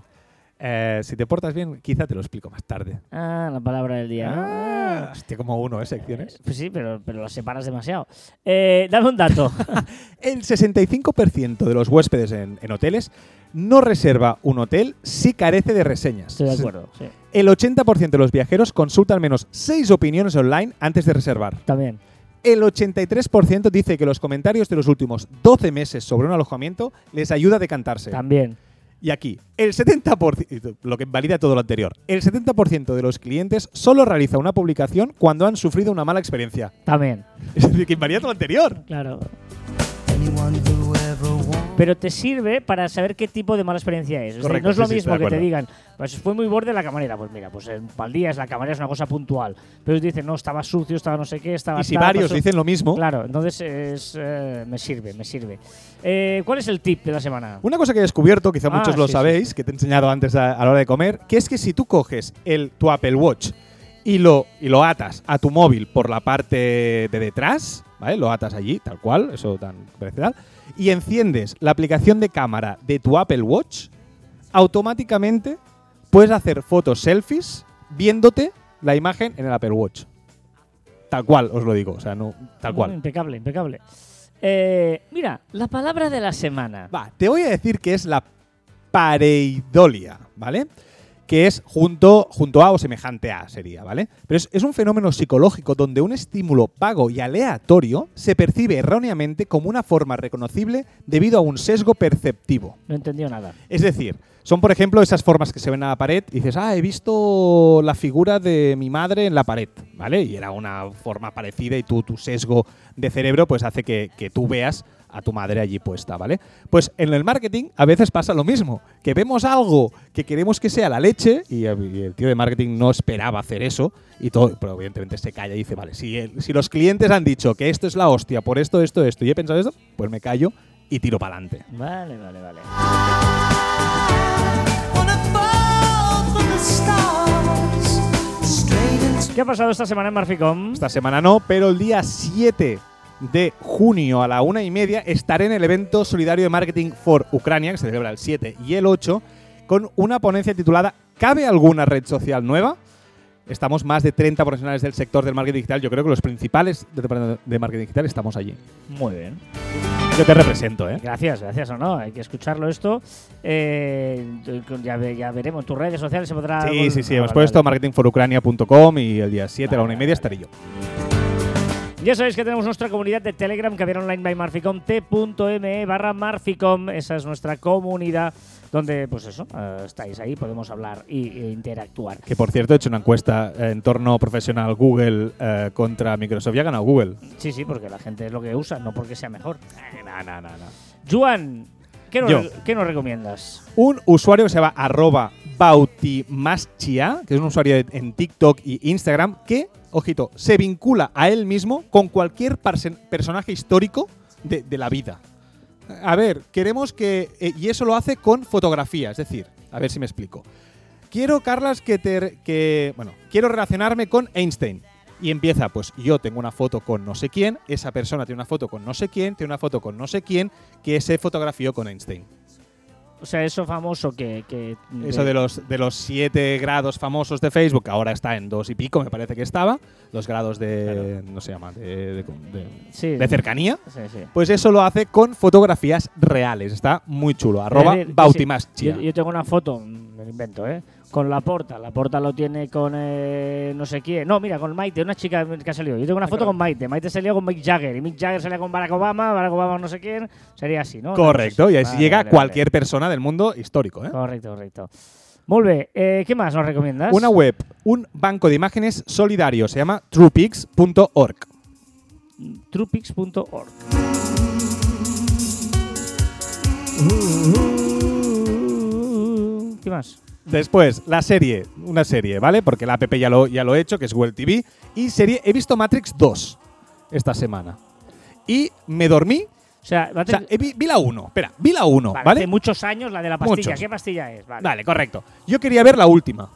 Eh, si te portas bien, quizá te lo explico más tarde. Ah, la palabra del día. Ah, hostia, como uno, ¿eh? Secciones. Pues sí, pero, pero lo separas demasiado. Eh, dame un dato. El 65% de los huéspedes en, en hoteles no reserva un hotel si carece de reseñas. Estoy de acuerdo, sí. El 80% de los viajeros consulta al menos 6 opiniones online antes de reservar. También. El 83% dice que los comentarios de los últimos 12 meses sobre un alojamiento les ayuda a decantarse. También. Y aquí, el 70%, lo que valida todo lo anterior, el 70% de los clientes solo realiza una publicación cuando han sufrido una mala experiencia. También. Es decir, que invalida todo lo anterior. Claro. Pero te sirve para saber qué tipo de mala experiencia es. Es decir, Correcto, no es lo sí, mismo que te digan, pues fue muy borde la camarera. Pues mira, pues en pal día es la camarera es una cosa puntual. Pero dicen, no, estaba sucio, estaba no sé qué, estaba. Y si varios pasó- dicen lo mismo, Claro, entonces es, eh, me sirve, me sirve. Eh, ¿Cuál es el tip de la semana? Una cosa que he descubierto, quizá Ah, muchos lo sí, sabéis, que te he enseñado antes a, a la hora de comer, que es que si tú coges el, tu Apple Watch y lo, y lo atas a tu móvil por la parte de detrás, ¿vale? Lo atas allí, tal cual, eso tan tradicional, y enciendes la aplicación de cámara de tu Apple Watch, automáticamente puedes hacer fotos selfies viéndote la imagen en el Apple Watch. Tal cual, os lo digo, o sea, no, tal cual. Impecable, impecable. Eh, mira, la palabra de la semana. Va, te voy a decir que es la pareidolia, ¿vale? Que es junto, junto a o semejante a sería, ¿vale? Pero es, es un fenómeno psicológico donde un estímulo pago y aleatorio se percibe erróneamente como una forma reconocible debido a un sesgo perceptivo. No entendió nada. Es decir, son por ejemplo esas formas que se ven a la pared y dices, ah, he visto la figura de mi madre en la pared, ¿vale? Y era una forma parecida y tú, tu sesgo de cerebro pues hace que, que tú veas a tu madre allí puesta, ¿vale? Pues en el marketing a veces pasa lo mismo, que vemos algo que queremos que sea la leche y, eh, el tío de marketing no esperaba hacer eso y todo, pero evidentemente se calla y dice, vale, si, el- si los clientes han dicho que esto es la hostia por esto, esto, esto y he pensado esto, pues me callo y tiro para adelante. Vale, vale, vale. ¿Qué ha pasado esta semana en Marficom? Esta semana no, pero el día 7 de junio a la una y media estaré en el evento solidario de marketing for Ucrania, que se celebra el 7 y el 8, con una ponencia titulada ¿Cabe alguna red social nueva? Estamos más de 30 profesionales del sector del marketing digital. Yo creo que los principales de marketing digital estamos allí. Muy bien. Yo te represento, ¿eh? Gracias, gracias o no, hay que escucharlo esto. Eh, ya, ya veremos, tus redes sociales se podrá... Sí, sí, sí. Ah, Hemos vale, puesto vale. marketingforucrania.com y el día 7 a la Vale, una y media vale, estaré yo. Ya sabéis que tenemos nuestra comunidad de Telegram, que online by Marficom, t.me barra Marficom. Esa es nuestra comunidad donde, pues eso, eh, estáis ahí, podemos hablar e interactuar. Que por cierto he hecho una encuesta eh, en torno profesional Google eh, contra Microsoft y ha ganado Google. Sí, sí, porque la gente es lo que usa, no porque sea mejor. No, no, no, no. Juan, ¿qué nos, Yo. ¿qué nos recomiendas? un usuario que se llama arroba bautimaschia, que es un usuario en TikTok y Instagram, que, ojito, se vincula a él mismo con cualquier personaje histórico de, de la vida. A ver, queremos que... eh, y eso lo hace con fotografía, es decir, a ver si me explico. Quiero, Carlas, que te... Que, bueno, quiero relacionarme con Einstein. Y empieza, pues yo tengo una foto con no sé quién, esa persona tiene una foto con no sé quién, tiene una foto con no sé quién, que se fotografió con Einstein. O sea, eso famoso que... que Eso de los, de los siete grados famosos de Facebook, ahora está en dos y pico, me parece que estaba. Los grados de. No se llama, de, de- de- Sí, de cercanía. Sí, sí. Pues eso lo hace con fotografías reales. Está muy chulo. Arroba Bautimaschia. Yo, yo tengo una foto, me lo invento, ¿eh? Con la porta. La porta lo tiene con eh, no sé quién. No, mira, con Maite, una chica que ha salido. Yo tengo una foto claro. con Maite. Maite salía con Mick Jagger. Y Mick Jagger salía con Barack Obama. Barack Obama no sé quién. Sería así, ¿no? Correcto. Y Vale, llega vale, cualquier persona del mundo histórico. ¿eh? Correcto, correcto. Muy bien. Eh, ¿Qué más nos recomiendas? Una web, un banco de imágenes solidario. Se llama truepix.org. Trupix.org. ¿Qué más? Después, la serie, una serie, ¿vale? Porque la app ya lo, ya lo he hecho, que es Google TV. Y serie, he visto Matrix 2 esta semana. Y me dormí. O sea, a O sea, vi, vi la 1. Espera, vi la 1, vale, ¿vale? Hace muchos años la de la pastilla. Muchos. ¿Qué pastilla es? Vale. Vale, correcto. Yo quería ver la última.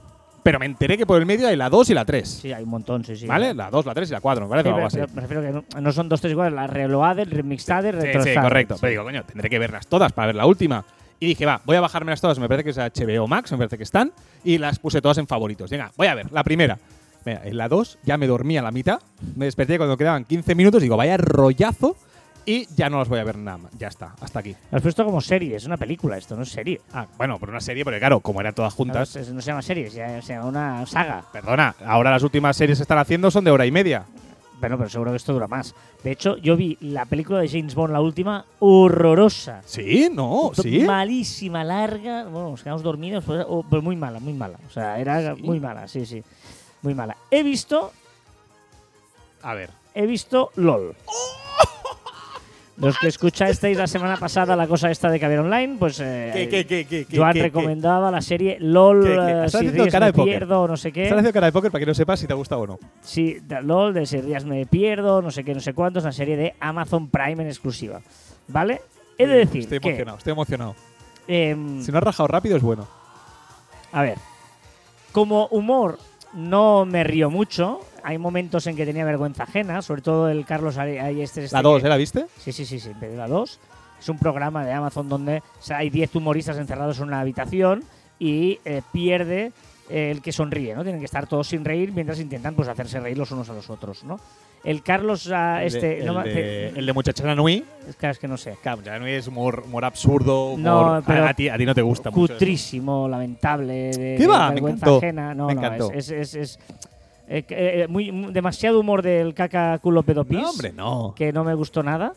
Pero me enteré que por el medio hay la 2 y la 3. Sí, hay un montón, sí, sí. ¿Vale? La 2, la 3 y la 4, me parece Sí, pero- pero me refiero que no, son dos tres iguales, la reloaded, remixada Sí, sí, retrosada. correcto. Sí. Pero digo, coño, tendré que verlas todas para ver la última. Y dije, va, voy a bajármelas todas. Me parece que es HBO Max, me parece que están. Y las puse todas en favoritos. Venga, voy a ver. La primera. Mira, en la 2 ya me dormí a la mitad. Me desperté cuando quedaban 15 minutos. Digo, vaya rollazo. Y ya no las voy a ver nada más. Ya está, hasta aquí. Lo has puesto como serie, es una película esto, no es serie. Ah, bueno, por una serie, porque claro, como eran todas juntas. No, se llama serie, se llama, se llama una saga. Perdona, ahora las últimas series que están haciendo son de hora y media. Bueno, pero seguro que esto dura más. De hecho, yo vi la película de James Bond, la última, horrorosa. Sí, no, sí. Malísima, larga. Bueno, nos quedamos dormidos, pues, oh, pero muy mala, muy mala. O sea, era ¿Sí? muy mala, sí, sí. Muy mala. He visto, A ver. he visto LOL. Los que escuchasteis la semana pasada la cosa esta de Caber Online, pues eh, ¿Qué, qué, qué, Joan recomendaba la serie LOL, eh, Estás si haciendo ríes cara me de póker. pierdo, no sé qué. Están haciendo cara de póker para que no sepas si te gusta o no. Sí, de LOL, de si me pierdo, no sé qué, no sé cuántos, una serie de Amazon Prime en exclusiva. ¿Vale? He de decir Estoy que, emocionado, estoy emocionado. em, Si no has rajado rápido es bueno. a ver, como humor no me río mucho, hay momentos en que tenía vergüenza ajena, sobre todo el Carlos Ayestes. este La 2, que- ¿eh? ¿La viste? Sí, sí, sí, sí, la 2. Es un programa de Amazon donde o sea, hay 10 humoristas encerrados en una habitación y eh, pierde el que sonríe, ¿no? Tienen que estar todos sin reír mientras intentan pues hacerse reír los unos a los otros, ¿no? El Carlos El de- este el, no, ma- de, el de Muchachana Nui. es que es que no sé. Claro, Muchachana Nui es humor, humor absurdo. Humor, No, pero a, a ti, a ti no te gusta mucho. Cutrísimo, lamentable, de, ¿Qué de va? Me vergüenza encantó. ajena. No, Me no, es, es, es- es, eh, eh, muy- demasiado humor del caca culo pedopis. No, hombre, no. que no me gustó nada.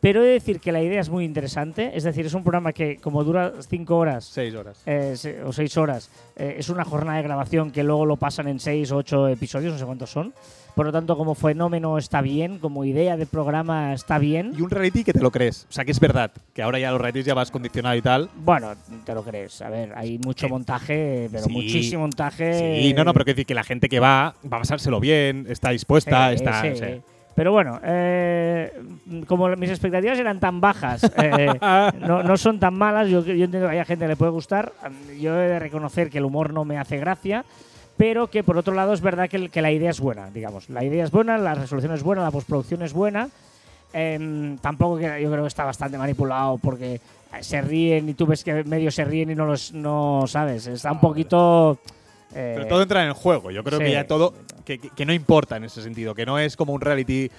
Pero he de decir que la idea es muy interesante. Es decir, es un programa que, como dura cinco horas Seis horas. eh, se- o seis horas, eh, es una jornada de grabación que luego lo pasan en seis o ocho episodios, no sé cuántos son. Por lo tanto, como fenómeno está bien, como idea de programa está bien. Y un reality que te lo crees. O sea, que es verdad. Que ahora ya los realities ya vas condicionado y tal. Bueno, te lo crees. A ver, hay mucho Eh, montaje, pero sí, muchísimo montaje. Sí, no, no, pero quiero decir que la gente que va va a pasárselo bien, está dispuesta, Sí, está. sí. o sea, Pero bueno, eh, como mis expectativas eran tan bajas, eh, no, no son tan malas, yo, yo entiendo que a gente le puede gustar. Yo he de reconocer que el humor no me hace gracia, pero que por otro lado es verdad que, que la idea es buena, digamos. La idea es buena, la resolución es buena, la postproducción es buena. Em, tampoco que yo creo que está bastante manipulado porque se ríen y tú ves que medio se ríen y no los no sabes. Está un poquito. Eh, Pero todo entra en el juego. Yo creo sí. que ya todo. Que, que- no importa en ese sentido. Que no es como un reality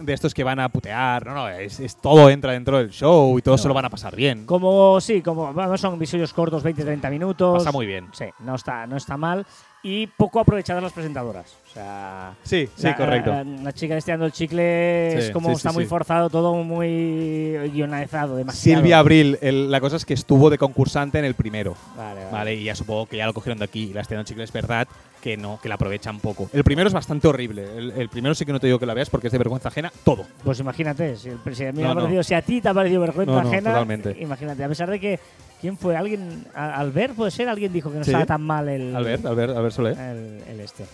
de estos que van a putear. No, no. Es, es- todo entra dentro del show y todos se lo van a pasar bien. Como, sí, como son episodios cortos, 20-30 minutos. Pasa muy bien. Sí, no está, no está mal. Y poco aprovechadas las presentadoras. O sea. Sí, sí, la, correcto. La, la chica estirando el chicle Sí, es como sí, está sí, muy forzado, todo muy guionizado, demasiado. Silvia Abril, el- la cosa es que estuvo de concursante en el primero. Vale, vale. Vale, y ya supongo que ya lo cogieron de aquí. Y la Estiana Chicle es verdad que no, que la aprovechan poco. El primero es bastante horrible. El, el primero sí que no te digo que la veas porque es de vergüenza ajena todo. Pues imagínate, si, el- si a, mí me No, ha no. parecido- si a ti te ha parecido vergüenza No, no, ajena, totalmente. imagínate. A pesar de que, ¿quién fue? ¿Alguien? ¿Albert puede ser? Alguien dijo que no Sí. estaba tan mal el, Albert, Albert, Albert Soler. el, el este.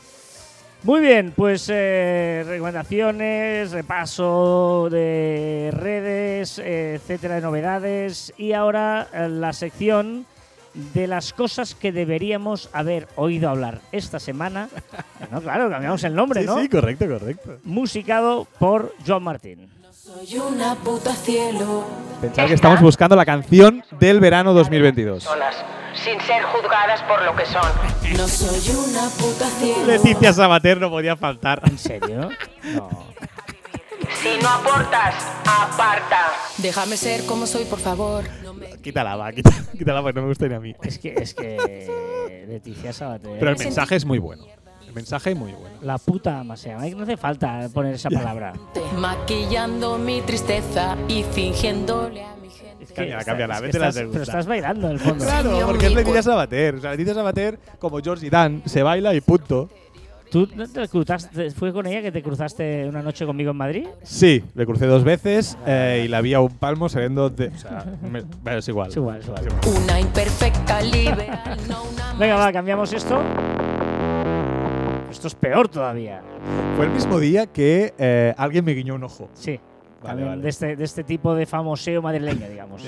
Muy bien, pues eh, recomendaciones, repaso de redes, etcétera, de novedades. Y ahora eh, la sección de las cosas que deberíamos haber oído hablar esta semana. no, claro, cambiamos el nombre, ¿no? correcto, correcto. Musicado por John Martin. Soy una puta cielo. Pensar que estamos buscando la canción del verano 2022. personas, sin ser juzgadas por lo que son. No soy una puta cielo. Sabater no podía faltar. ¿En serio? No. Si no aportas, aparta. Déjame ser como soy, por favor. No me- Quítala, va, quítala, quítala porque no me gusta ni a mí. Es que, es que Leticia Sabater. Pero el mensaje es muy bueno. El mensaje es muy bueno. La puta ama se llama. No hace falta poner esa palabra. Maquillando mi tristeza y fingiéndole a mi gente. Es que Cámbiala, cámbiala, vete la. Pero estás bailando en el fondo. Claro, porque es Leticia. Sabater. O sea, Leticia Sabater, como George Dan, se baila y punto. ¿Tú no te cruzaste, fue con ella que te cruzaste una noche conmigo en Madrid? Sí, le crucé dos veces eh, y la vi a un palmo saliendo de. O sea, me- bueno, es igual. Es igual, es igual. Una imperfecta liberal, no una Venga, va, cambiamos esto. Esto es peor todavía. Fue el mismo día que eh, alguien me guiñó un ojo. Sí. Vale, también vale. De, este, de este tipo de famoseo madrileño, digamos.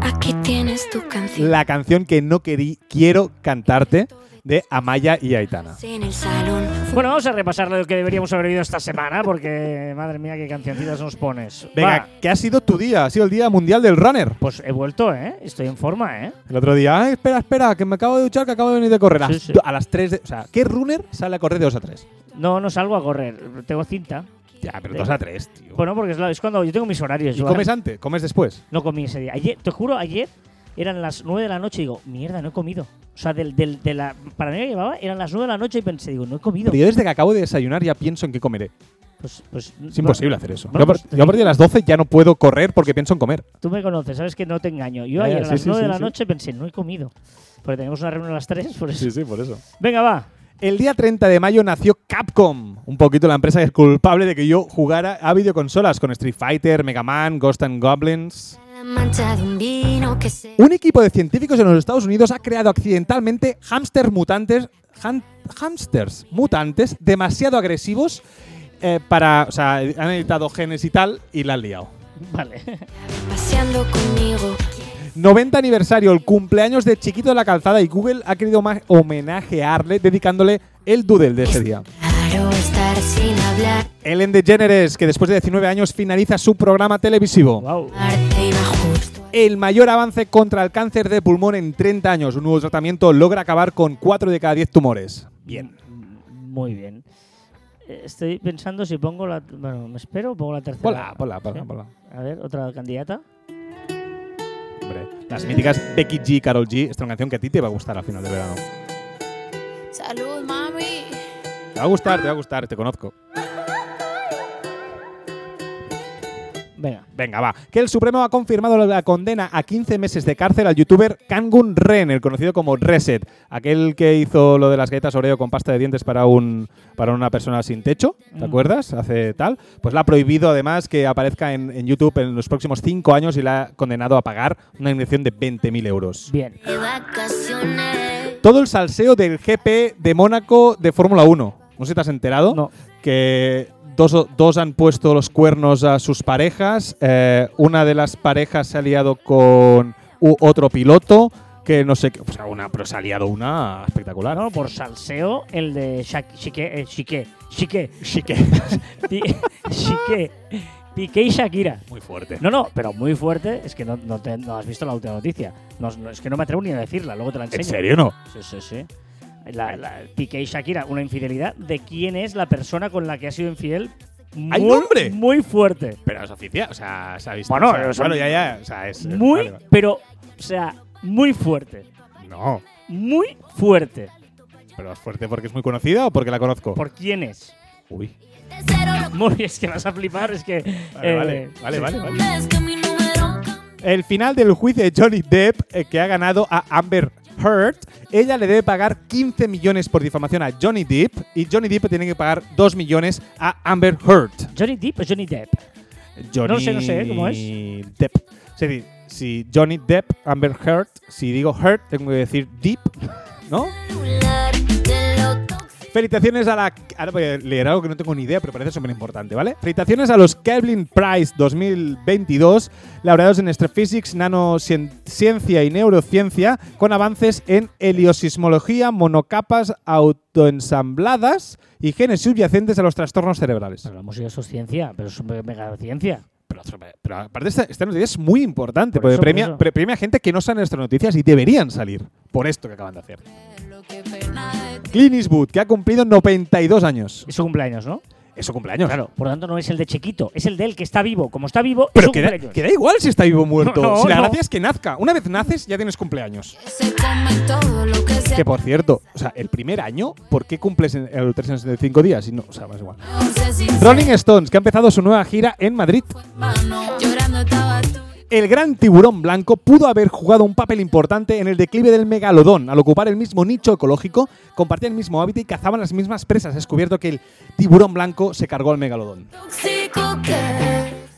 Aquí tienes tu canción. La canción que no querí, quiero cantarte de Amaya y Aitana. En el salón. Bueno, vamos a repasar lo que deberíamos haber oído esta semana, porque madre mía, qué cancioncitas nos pones. Venga, Va, ¿qué ha sido tu día? Ha sido el día mundial del runner. pues he vuelto, ¿eh? Estoy en forma, ¿eh? El otro día, "Ay, espera, espera, que me acabo de duchar, que acabo de venir de correr. A, Sí, las sí. do- a las 3 de. O sea, ¿qué runner sale a correr de 2 a 3? No, no salgo a correr. Tengo cinta. Ya, pero De- 2 a 3, tío. Bueno, porque es, la- es cuando yo tengo mis horarios. ¿Y Joan. comes antes? ¿Comes después? No comí ese día. Ayer, te juro, ayer eran las 9 de la noche y digo, mierda, no he comido. O sea, del, del- de la paranoia que llevaba eran las 9 de la noche y pensé, digo, no he comido. Pero yo desde que acabo de desayunar ya pienso en qué comeré. Pues, pues, Es imposible hacer eso. bueno, yo, a pues- yo a partir de las 12 ya no puedo correr porque pienso en comer. Tú me conoces, sabes que no te engaño. Yo ayer ya, a sí, las sí, 9 de sí, la sí. noche pensé, no he comido. Porque tenemos una reunión a las 3, por eso. sí, por eso. Venga, va. El día 30 de mayo nació Capcom, un poquito la empresa que es culpable de que yo jugara a videoconsolas con Street Fighter, Mega Man, Ghost and Goblins. Un equipo de científicos en los Estados Unidos ha creado accidentalmente hámsters mutantes, ham- hámsters mutantes demasiado agresivos eh, para, o sea, han editado genes y tal y la han liado. Vale. Paseando conmigo. 90 aniversario, el cumpleaños de Chiquito de la Calzada y Google ha querido homenajearle dedicándole el doodle de ese día. Claro, estar sin hablar. Ellen DeGeneres, que después de 19 años finaliza su programa televisivo. wow. El mayor avance contra el cáncer de pulmón en 30 años. Un nuevo tratamiento logra acabar con 4 de cada 10 tumores. Bien. Muy bien. Estoy pensando si pongo la. Bueno, me espero o pongo la tercera. Ponla, ¿Sí? ponla. A ver, otra candidata. Hombre, las míticas Becky G, Carol G. Esta es una canción que a ti te va a gustar al final del verano. Salud, mami. Te va a gustar, te va a gustar, te conozco. Venga. Venga, va. Que el Supremo ha confirmado la condena a 15 meses de cárcel al youtuber Kangun Ren, el conocido como Reset, aquel que hizo lo de las galletas Oreo con pasta de dientes para un para una persona sin techo, ¿te Mm. acuerdas? Hace tal. Pues la ha prohibido además que aparezca en, en YouTube en los próximos 5 años y la ha condenado a pagar una indemnización de 20.000 euros. Bien. Todo el salseo del GP de Mónaco de Fórmula 1. No sé si te has enterado. No. Que dos, o- dos han puesto los cuernos a sus parejas. eh, una de las parejas se ha liado con otro piloto. Que no sé qué. O sea, una, pero se ha liado una espectacular. No, por salseo, el de Shak- Chique, eh, Chique. Pi- Chique, Piqué y Shakira. Muy fuerte. No, no, pero muy fuerte. Es que no, no, te- no has visto la última noticia. No, no, es que no me atrevo ni a decirla, luego te la enseño. ¿En serio no? Sí, sí, sí. La, la- Piqué y Shakira, una infidelidad. ¿De quién es la persona con la que ha sido infiel? ¿Hay Muy- nombre? Muy fuerte. Pero es oficial. O sea, se ha visto. Bueno, o sea, bueno, ya, ya. O sea, es. Muy, vale, vale. pero, o sea, muy fuerte. No. Muy fuerte. Pero es fuerte porque es muy conocida o porque la conozco. ¿Por quién es? Uy. Muy, es que vas a flipar, es que. Vale, eh, vale, vale, sí. vale, vale. El final del juicio de Johnny Depp, eh, que ha ganado a Amber Heard, ella le debe pagar 15 millones por difamación a Johnny Depp y Johnny Depp tiene que pagar 2 millones a Amber Heard. ¿Johnny Depp o Johnny Depp? Johnny No sé, no sé, ¿cómo es? Depp. Es decir, si Johnny Depp, Amber Heard, si digo Heard, tengo que decir Deep, ¿no? Felicitaciones a la. Ahora voy a leer algo que no tengo ni idea, pero parece súper importante, ¿vale? Felicitaciones a los Kelvin Prize 2022, laureados en Astrophysics, Nanociencia y Neurociencia, con avances en heliosismología, monocapas autoensambladas y genes subyacentes a los trastornos cerebrales. Pero la música eso es ciencia, pero es mega ciencia. Pero, pero aparte, esta, esta noticia es muy importante, Por porque eso, por premia, premia gente que no sabe nuestras noticias y deberían salir por esto que acaban de hacer. Clint Eastwood, que ha cumplido 92 años. Es su cumpleaños, ¿no? Es su cumpleaños. Claro, por lo tanto no es el de Chiquito, es el de él que está vivo. Como está vivo, es Pero su que da, cumpleaños. que da igual si está vivo o muerto. No, si la no. gracia es que nazca. Una vez naces, ya tienes cumpleaños. Que por cierto, o sea, el primer año, ¿por qué cumples en el 365 días? Y no, o sea, más igual. Rolling Stones, que ha empezado su nueva gira en Madrid. El gran tiburón blanco pudo haber jugado un papel importante en el declive del megalodón. Al ocupar el mismo nicho ecológico, compartían el mismo hábitat y cazaban las mismas presas. Descubierto que el tiburón blanco se cargó al megalodón.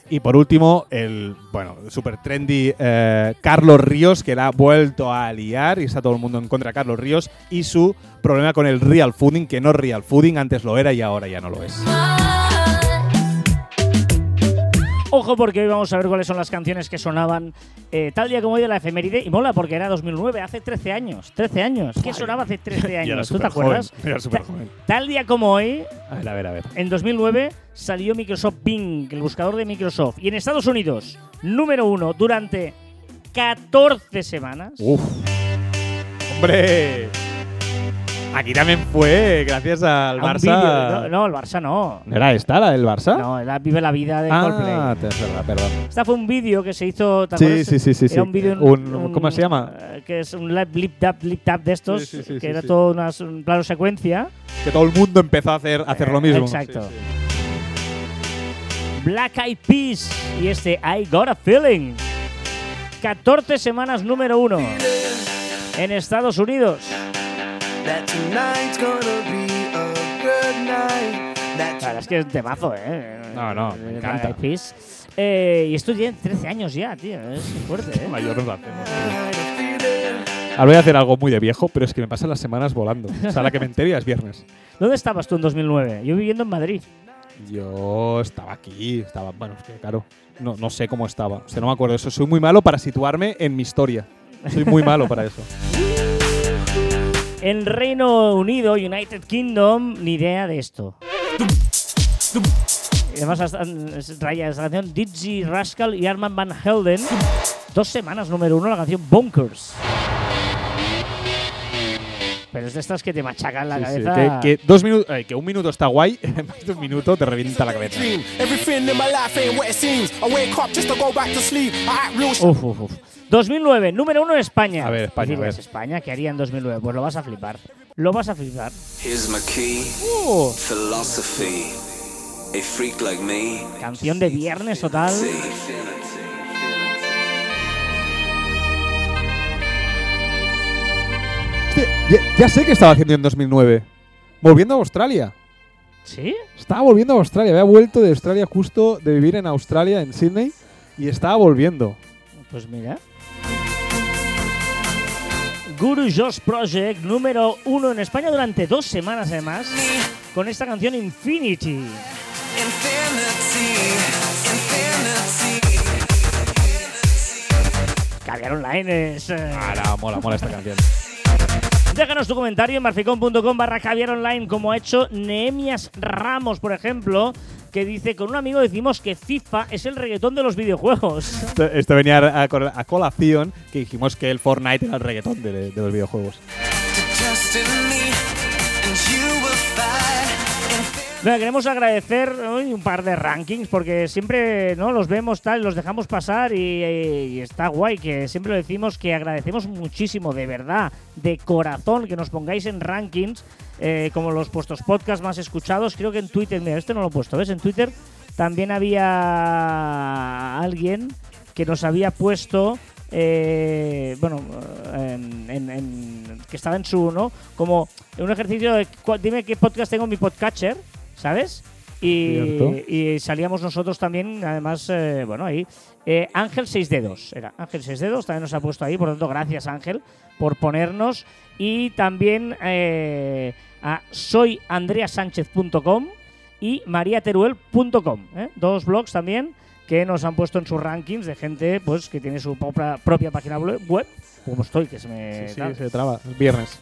Y por último, el bueno, super trendy eh, Carlos Ríos, que la ha vuelto a liar y está todo el mundo en contra de Carlos Ríos y su problema con el real fooding, que no real fooding, antes lo era y ahora ya no lo es. Ojo porque hoy vamos a ver cuáles son las canciones que sonaban eh, tal día como hoy de la efeméride. Y mola porque era 2009, hace 13 años. 13 años. ¿Qué sonaba hace 13 Y era años? ¿Tú te acuerdas? era Ta- superjoven. Tal día como hoy, A ver, a ver, a ver. en 2009, salió Microsoft Bing, el buscador de Microsoft. Y en Estados Unidos, número uno durante 14 semanas. Uf. ¡Hombre! Aquí también fue gracias al Barça. No, no, el Barça no. ¿No era esta la del Barça? No, era Vive la vida de ah, Coldplay. verdad, perdón. Esta fue un vídeo que se hizo. ¿te Sí, sí, sí, sí, Era un vídeo. ¿cómo se llama? eh, Que es un lip tap, lip tap de estos. Sí, sí, sí, que era todo una, un plano secuencia. Que todo el mundo empezó a hacer, a hacer lo mismo. Exacto. Black Eyed Peas y este I Got a Feeling. 14 semanas número uno en Estados Unidos. La verdad es que es un temazo, ¿eh? No, no, me encanta. Eh, y esto tiene 13 años ya, tío. Es fuerte, ¿eh? Mayor nos lo hacemos. Ahora voy a hacer algo muy de viejo, pero es que me pasan las semanas volando. O sea, la que me enteré ya es viernes. ¿Dónde estabas tú en 2009? Yo viviendo en Madrid. Yo estaba aquí, estaba, bueno, es que claro, no, no sé cómo estaba. O sea, no me acuerdo de eso. Soy muy malo para situarme en mi historia. Soy muy malo para eso. En Reino Unido, United Kingdom, ni idea de esto. Y además traía esa canción Dizzy Rascal y Armand Van Helden. Dos semanas número uno la canción Bonkers. Pero es de estas que te machacan la Sí, sí, cabeza. Que, que dos minutos, ay, que un minuto está guay, más de un minuto te revienta la cabeza. Uf, uf, uf. 2009, número uno en España. A ver, España, Decirles, a ver. España, ¿qué haría en 2009? Pues lo vas a flipar. Lo vas a flipar. Here's my key, Uh, philosophy. A freak like me. canción de viernes total. Hostia, ya, ya sé qué estaba haciendo en 2009. Volviendo a Australia. ¿Sí? Estaba volviendo a Australia. Había vuelto de Australia justo de vivir en Australia, en Sydney. Y estaba volviendo. Pues mira. Guru Josh Project, número uno en España durante dos semanas además, con esta canción Infinity. Caviar Online es... eh, Ahora, mola, mola esta canción. Déjanos tu comentario en marficón.com barra Javier Online, como ha hecho Nehemias Ramos, por ejemplo, que dice, con un amigo decimos que FIFA es el reggaetón de los videojuegos. Esto, esto venía a, a- a colación que dijimos que el Fortnite era el reggaetón de, de los videojuegos. Queremos agradecer hoy un par de rankings porque siempre no los vemos tal, los dejamos pasar y, y está guay que siempre lo decimos que agradecemos muchísimo de verdad, de corazón que nos pongáis en rankings eh, como los puestos podcast más escuchados. Creo que en Twitter, mira, este no lo he puesto, ¿ves? En Twitter también había alguien que nos había puesto eh, bueno, en- en- que estaba en su, ¿no? Como un ejercicio de dime qué podcast tengo en mi podcatcher, ¿sabes? Y, salíamos nosotros también, además, eh, bueno, ahí. Eh, Ángel 6 dedos, era Ángel 6 dedos, también nos ha puesto ahí, por lo tanto, gracias Ángel por ponernos. Y también eh, a soyandreasánchez.com y mariateruel.com, dos blogs también que nos han puesto en sus rankings de gente pues que tiene su propia, propia página web, como estoy, que se me... Sí, sí, tal. se traba. Viernes.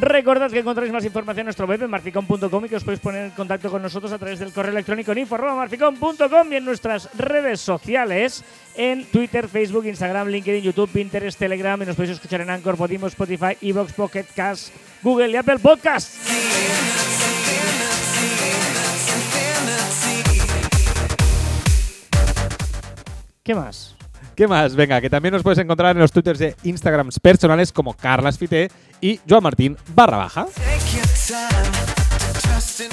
Recordad que encontráis más información en nuestro web en marficom.com y que os podéis poner en contacto con nosotros a través del correo electrónico en info@marficom.com y en nuestras redes sociales en Twitter, Facebook, Instagram, LinkedIn, YouTube, Pinterest, Telegram y nos podéis escuchar en Anchor, Podimo, Spotify, Evox, Pocket Cast, Google y Apple Podcasts. ¿Qué más? ¿Qué más? Venga, que también nos puedes encontrar en los twitters de Instagrams personales como Carlasfite y Joan Martín barra baja.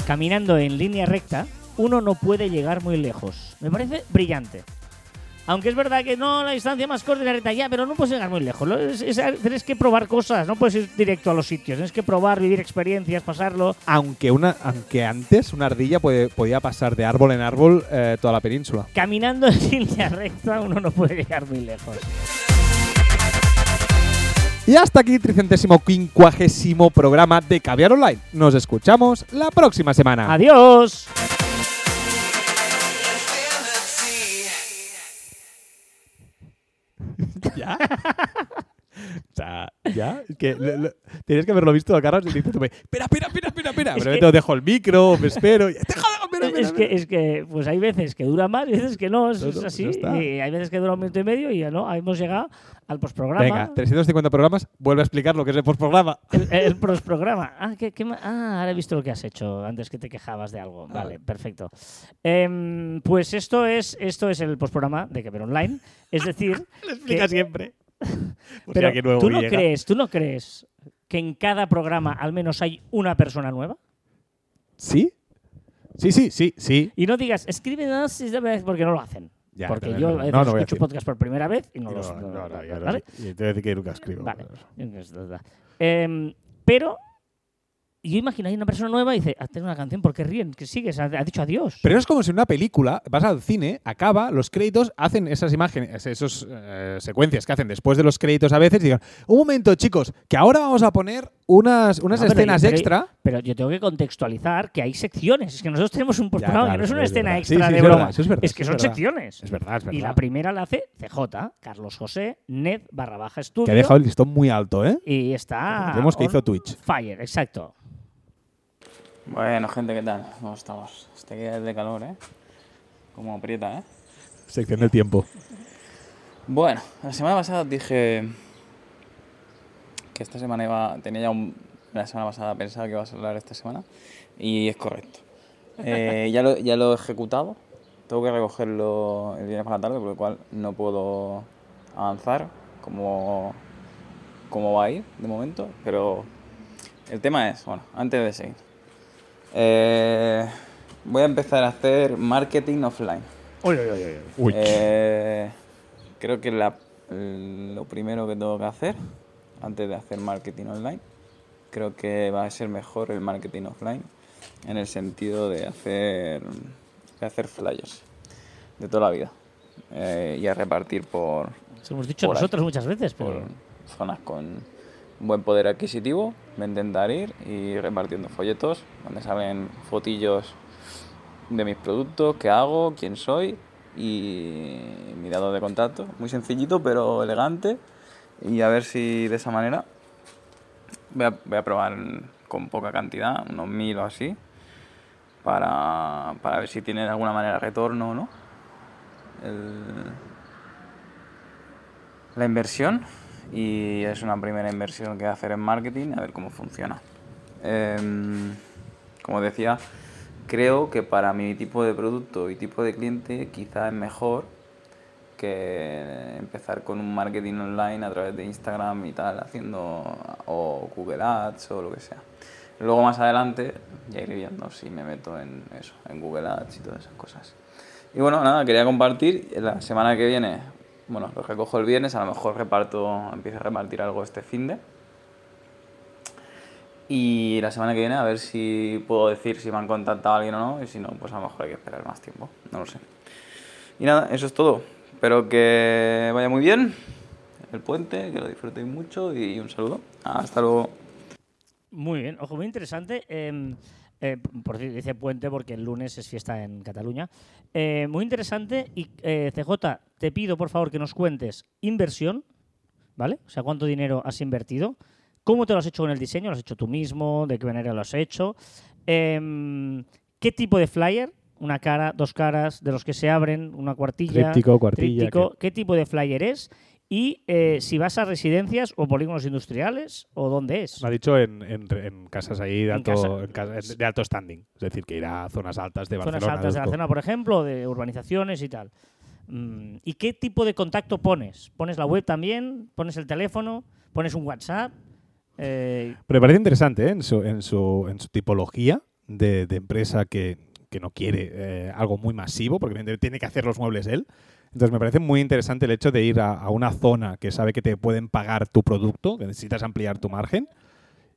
Caminando en línea recta, uno no puede llegar muy lejos. Me parece brillante. Aunque es verdad que no, la distancia más corta es la recta ya, pero no puedes llegar muy lejos. Lo- es- es- tienes que probar cosas, no puedes ir directo a los sitios. Tienes que probar, vivir experiencias, pasarlo. Aunque, una, aunque antes una ardilla puede- podía pasar de árbol en árbol eh, toda la península. Caminando en línea recta, uno no puede llegar muy lejos. Y hasta aquí, tricentésimo quincuagésimo programa de Caviar Online. Nos escuchamos la próxima semana. ¡Adiós! ¿Ya? O sea, ¿ya? Es que lo- lo- tienes que haberlo visto a Carlos y dices espera, espera, espera, espera, espera. Es Pero que- te dejo el micro, me espero. y- espera, Es que, es que, pues hay veces que dura más y veces que no, es, No, no, es así. y hay veces que dura un minuto y medio y ya no, hemos llegado al postprograma. Venga, 350 programas, vuelve a explicar lo que es el postprograma. El, el prosprograma. Ah, ¿qué- qué ah, ahora he visto lo que has hecho antes que te quejabas de algo. Ah. Vale, perfecto. Em, pues esto es, esto es el postprograma de Que Ver Online. Es decir, Lo explica que- siempre. Pero alguien nuevo ¿tú no, llega. crees, ¿tú no crees que en cada programa al menos hay una persona nueva? ¿Sí? Sí, sí, sí, sí. Y no digas, escríbenos si sabes", porque no lo hacen. Ya, porque yo no, no, no escucho podcast por primera vez y no los... no, no, no, ya no, ¿vale? Y te voy a decir que nunca escribo. Vale. Es verdad. Em, pero yo imagino hay una persona nueva y dice, hazte una canción, ¿por qué ríen? Que sigues, ha, dicho adiós. Pero es como si en una película, vas al cine, acaba, los créditos, hacen esas imágenes, esas secuencias que hacen después de los créditos a veces y digan, un momento chicos, que ahora vamos a poner unas, unas No, escenas pero- extra. Pero yo tengo que contextualizar que hay secciones. Es que nosotros tenemos un programa claro, que no es una es escena verdad. Extra sí, de es broma. verdad, es verdad, que son verdad. secciones. Es verdad, es verdad. Y la primera la hace CJ, Carlos José, Ned barra baja estudio. que ha dejado el listón muy alto, ¿eh? Y está. Vemos que hizo Twitch. Fire, exacto. Bueno, gente, ¿qué tal? ¿Cómo estamos? Este día es de calor, ¿eh? Como aprieta, ¿eh? Sección del tiempo. Bueno, la semana pasada dije que esta semana iba. Tenía ya un. La semana pasada pensaba que iba a hablar esta semana. Y es correcto. Eh, ya, lo, ya lo he ejecutado. Tengo que recogerlo el viernes por la tarde, por lo cual no puedo avanzar como, como va a ir de momento. Pero el tema es, bueno, antes de seguir. eh, voy a empezar a hacer marketing offline. Uy. Eh, creo que la- lo primero que tengo que hacer, antes de hacer marketing online, creo que va a ser mejor el marketing offline, en el sentido de hacer, de hacer flyers de toda la vida eh, y a repartir por, Eso hemos dicho Por ahí. nosotros muchas veces, pero. por, zonas con buen poder adquisitivo, a intentar ir y repartiendo folletos donde salen fotillos de mis productos, qué hago, quién soy y mi dato de contacto. Muy sencillito pero elegante y a ver si de esa manera voy a, probar con poca cantidad, unos mil o así, para, para ver si tiene de alguna manera retorno o no. el- la inversión y es una primera inversión que hacer en marketing a ver cómo funciona. Em, como decía, creo que para mi tipo de producto y tipo de cliente quizá es mejor que empezar con un marketing online a través de Instagram y tal, haciendo o Google Ads o lo que sea. Luego más adelante ya iré viendo si me meto en eso, en Google Ads y todas esas cosas. Y bueno, nada, quería compartir. La semana que viene, bueno, lo recojo el viernes, a lo mejor reparto, empiezo a repartir algo este fin de. Y la semana que viene a ver si puedo decir si me han contactado alguien o no, y si no, pues a lo mejor hay que esperar más tiempo, no lo sé. Y nada, eso es todo. Espero que vaya muy bien el puente, que lo disfrutéis mucho y un saludo. Hasta luego. Muy bien, ojo, muy interesante. eh, eh, por dice puente porque el lunes es fiesta en Cataluña. Eh, muy interesante. Y eh, CJ, te pido por favor que nos cuentes inversión, ¿vale? O sea, cuánto dinero has invertido, cómo te lo has hecho con el diseño, lo has hecho tú mismo, de qué manera lo has hecho, Em, qué tipo de flyer, una cara, dos caras, de los que se abren, una cuartilla, Tríptico, cuartilla, tríptico, qué tipo de flyer es y eh, si vas a residencias o polígonos industriales o dónde es. Me ha dicho en, en- en casas ahí de En alto, casa. en casa- de alto standing. Es decir, que irá a zonas altas de zonas Barcelona. altas de. Barcelona, por ejemplo, de urbanizaciones y tal. Mm, ¿Y qué tipo de contacto pones? ¿Pones la web también? ¿Pones el teléfono? ¿Pones un WhatsApp? Eh, Pero me parece interesante ¿eh? en, su, en, su, en su tipología de, de empresa que, que no quiere eh, algo muy masivo, porque tiene que hacer los muebles él. Entonces me parece muy interesante el hecho de ir a, a una zona que sabe que te pueden pagar tu producto, que necesitas ampliar tu margen.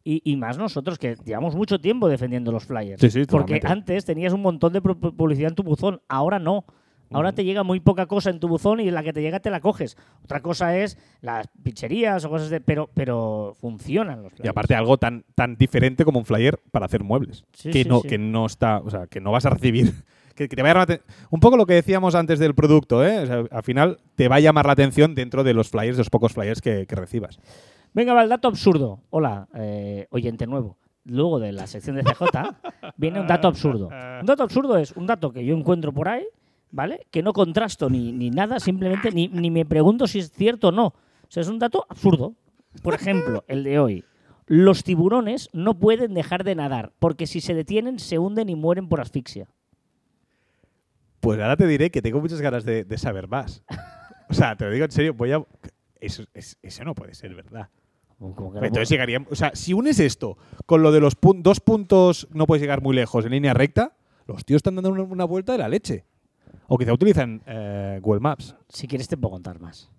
y, y más nosotros, que llevamos mucho tiempo defendiendo los flyers. Sí, sí, Porque antes tenías un montón de pu- pu- publicidad en tu buzón, ahora no. Ahora te llega muy poca cosa en tu buzón y la que te llega te la coges. Otra cosa es las pizzerías o cosas de... Pero, pero funcionan los flyers. Y aparte algo tan, tan diferente como un flyer para hacer muebles. Sí, que, sí, no, sí. que no está, o sea, que no vas a recibir. Que, que te va a llamar Un poco lo que decíamos antes del producto, ¿eh? O sea, al final te va a llamar la atención dentro de los flyers, de los pocos flyers que, que recibas. Venga, va el dato absurdo. Hola, eh, oyente nuevo. Luego de la sección de CJ viene un dato absurdo. Un dato absurdo es un dato que yo encuentro por ahí, ¿vale? Que no contrasto ni, ni nada, simplemente ni, ni me pregunto si es cierto o no. O sea, es un dato absurdo. Por ejemplo, el de hoy. Los tiburones no pueden dejar de nadar porque si se detienen se hunden y mueren por asfixia. Pues ahora te diré que tengo muchas ganas de, de saber más. O sea, te lo digo en serio, voy a. Eso, es- eso no puede ser verdad. No Entonces puedo- llegaría. O sea, si unes esto con lo de los pun- dos puntos no puedes llegar muy lejos en línea recta, los tíos están dando una, una vuelta de la leche. O quizá utilizan eh, Google Maps. Si quieres te puedo contar más.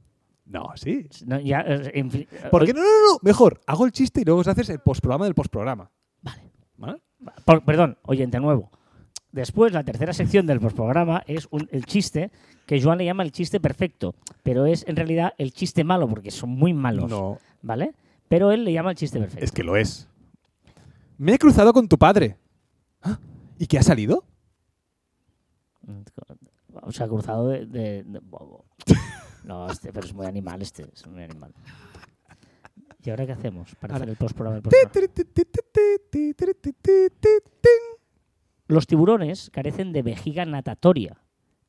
No, sí. No, ya, eh, en eh, ¿Por qué no, no, no? Mejor, hago el chiste y luego os haces el postprograma del postprograma. Vale. ¿Vale? Por- perdón, oyente nuevo. Después, la tercera sección del postprograma es un- el chiste que Joan le llama el chiste perfecto, pero es en realidad el chiste malo porque son muy malos, No, ¿vale? Pero él le llama el chiste perfecto. es que lo es. Me he cruzado con tu padre. ¿Ah? ¿Y qué ha salido? O sea, cruzado de... de- de- bobo. No, este, pero es muy animal este, es muy animal. ¿Y ahora qué hacemos para hacer el postprograma? Los tiburones carecen de vejiga natatoria.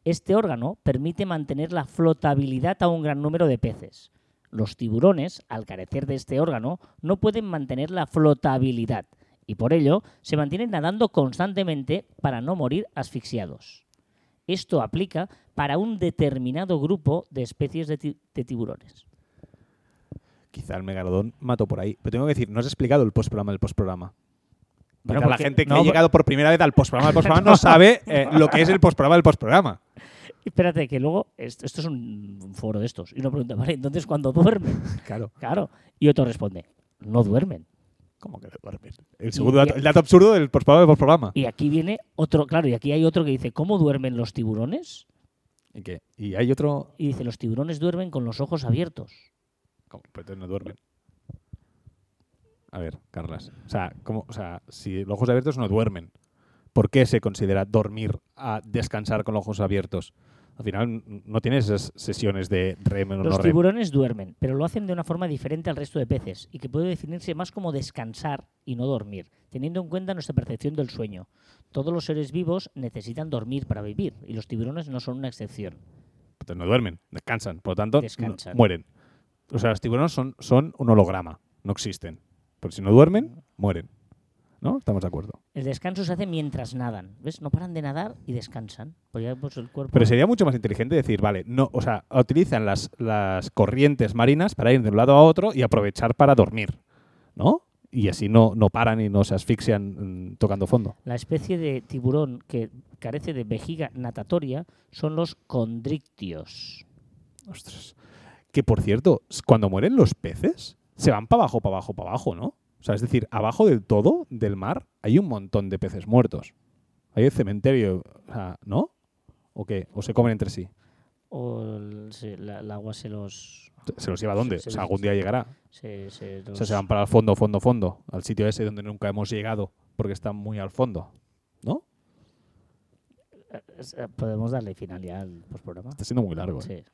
Este órgano permite mantener la flotabilidad a un gran número de peces. Los tiburones, al carecer de este órgano, no pueden mantener la flotabilidad y por ello se mantienen nadando constantemente para no morir asfixiados. Esto aplica para un determinado grupo de especies de, ti- de tiburones. Quizá el megalodón mató por ahí. Pero tengo que decir, no has explicado el postprograma del postprograma. Bueno, la gente que no, ha llegado por primera vez al postprograma del postprograma no sabe eh, lo que es el postprograma del postprograma. Espérate, que luego, esto, esto es un un foro de estos, y uno pregunta, vale, entonces cuando duermen, Claro. claro, y otro responde, no duermen. ¿Cómo que duermen? El segundo dato, el dato absurdo del postprograma del postprograma. Y aquí viene otro, claro, y aquí hay otro que dice, ¿cómo duermen los tiburones? ¿Y qué? Y hay otro. Y dice, los tiburones duermen con los ojos abiertos. ¿Cómo? Pues no duermen. A ver, Carlas. O sea, ¿cómo? O sea, si los ojos abiertos no duermen, ¿por qué se considera dormir a descansar con los ojos abiertos? Al final no tienes esas sesiones de REM o no Los REM. tiburones duermen, pero lo hacen de una forma diferente al resto de peces y que puede definirse más como descansar y no dormir, teniendo en cuenta nuestra percepción del sueño. Todos los seres vivos necesitan dormir para vivir y los tiburones no son una excepción. Entonces no duermen, descansan. Por lo tanto, no- Descansan. mueren. O sea, los tiburones son, son un holograma, no existen. Porque si no duermen, mueren. ¿No? Estamos de acuerdo. El descanso se hace mientras nadan, ¿ves? No paran de nadar y descansan. Porque pues, el cuerpo Pero sería mucho más inteligente decir, vale, no, o sea, utilizan las, las corrientes marinas para ir de un lado a otro y aprovechar para dormir, ¿no? Y así no, no paran y no se asfixian mm, tocando fondo. La especie de tiburón que carece de vejiga natatoria son los condrictios. Ostras. Que por cierto, cuando mueren los peces, se van para abajo, para abajo, para abajo, ¿no? O sea, es decir, abajo del todo del mar hay un montón de peces muertos. Hay el cementerio, o sea, ¿no? ¿O qué? ¿O se comen entre sí? O el, se- la- el agua se los... ¿Se- ¿Se los lleva a dónde? Se- o sea, los- algún día llegará. Se, se O sea, los- se van para el fondo, fondo, fondo. Al sitio ese donde nunca hemos llegado porque está muy al fondo. ¿No? eh, Podemos darle final ya al postprograma. Está siendo muy largo. ¿eh? Sí.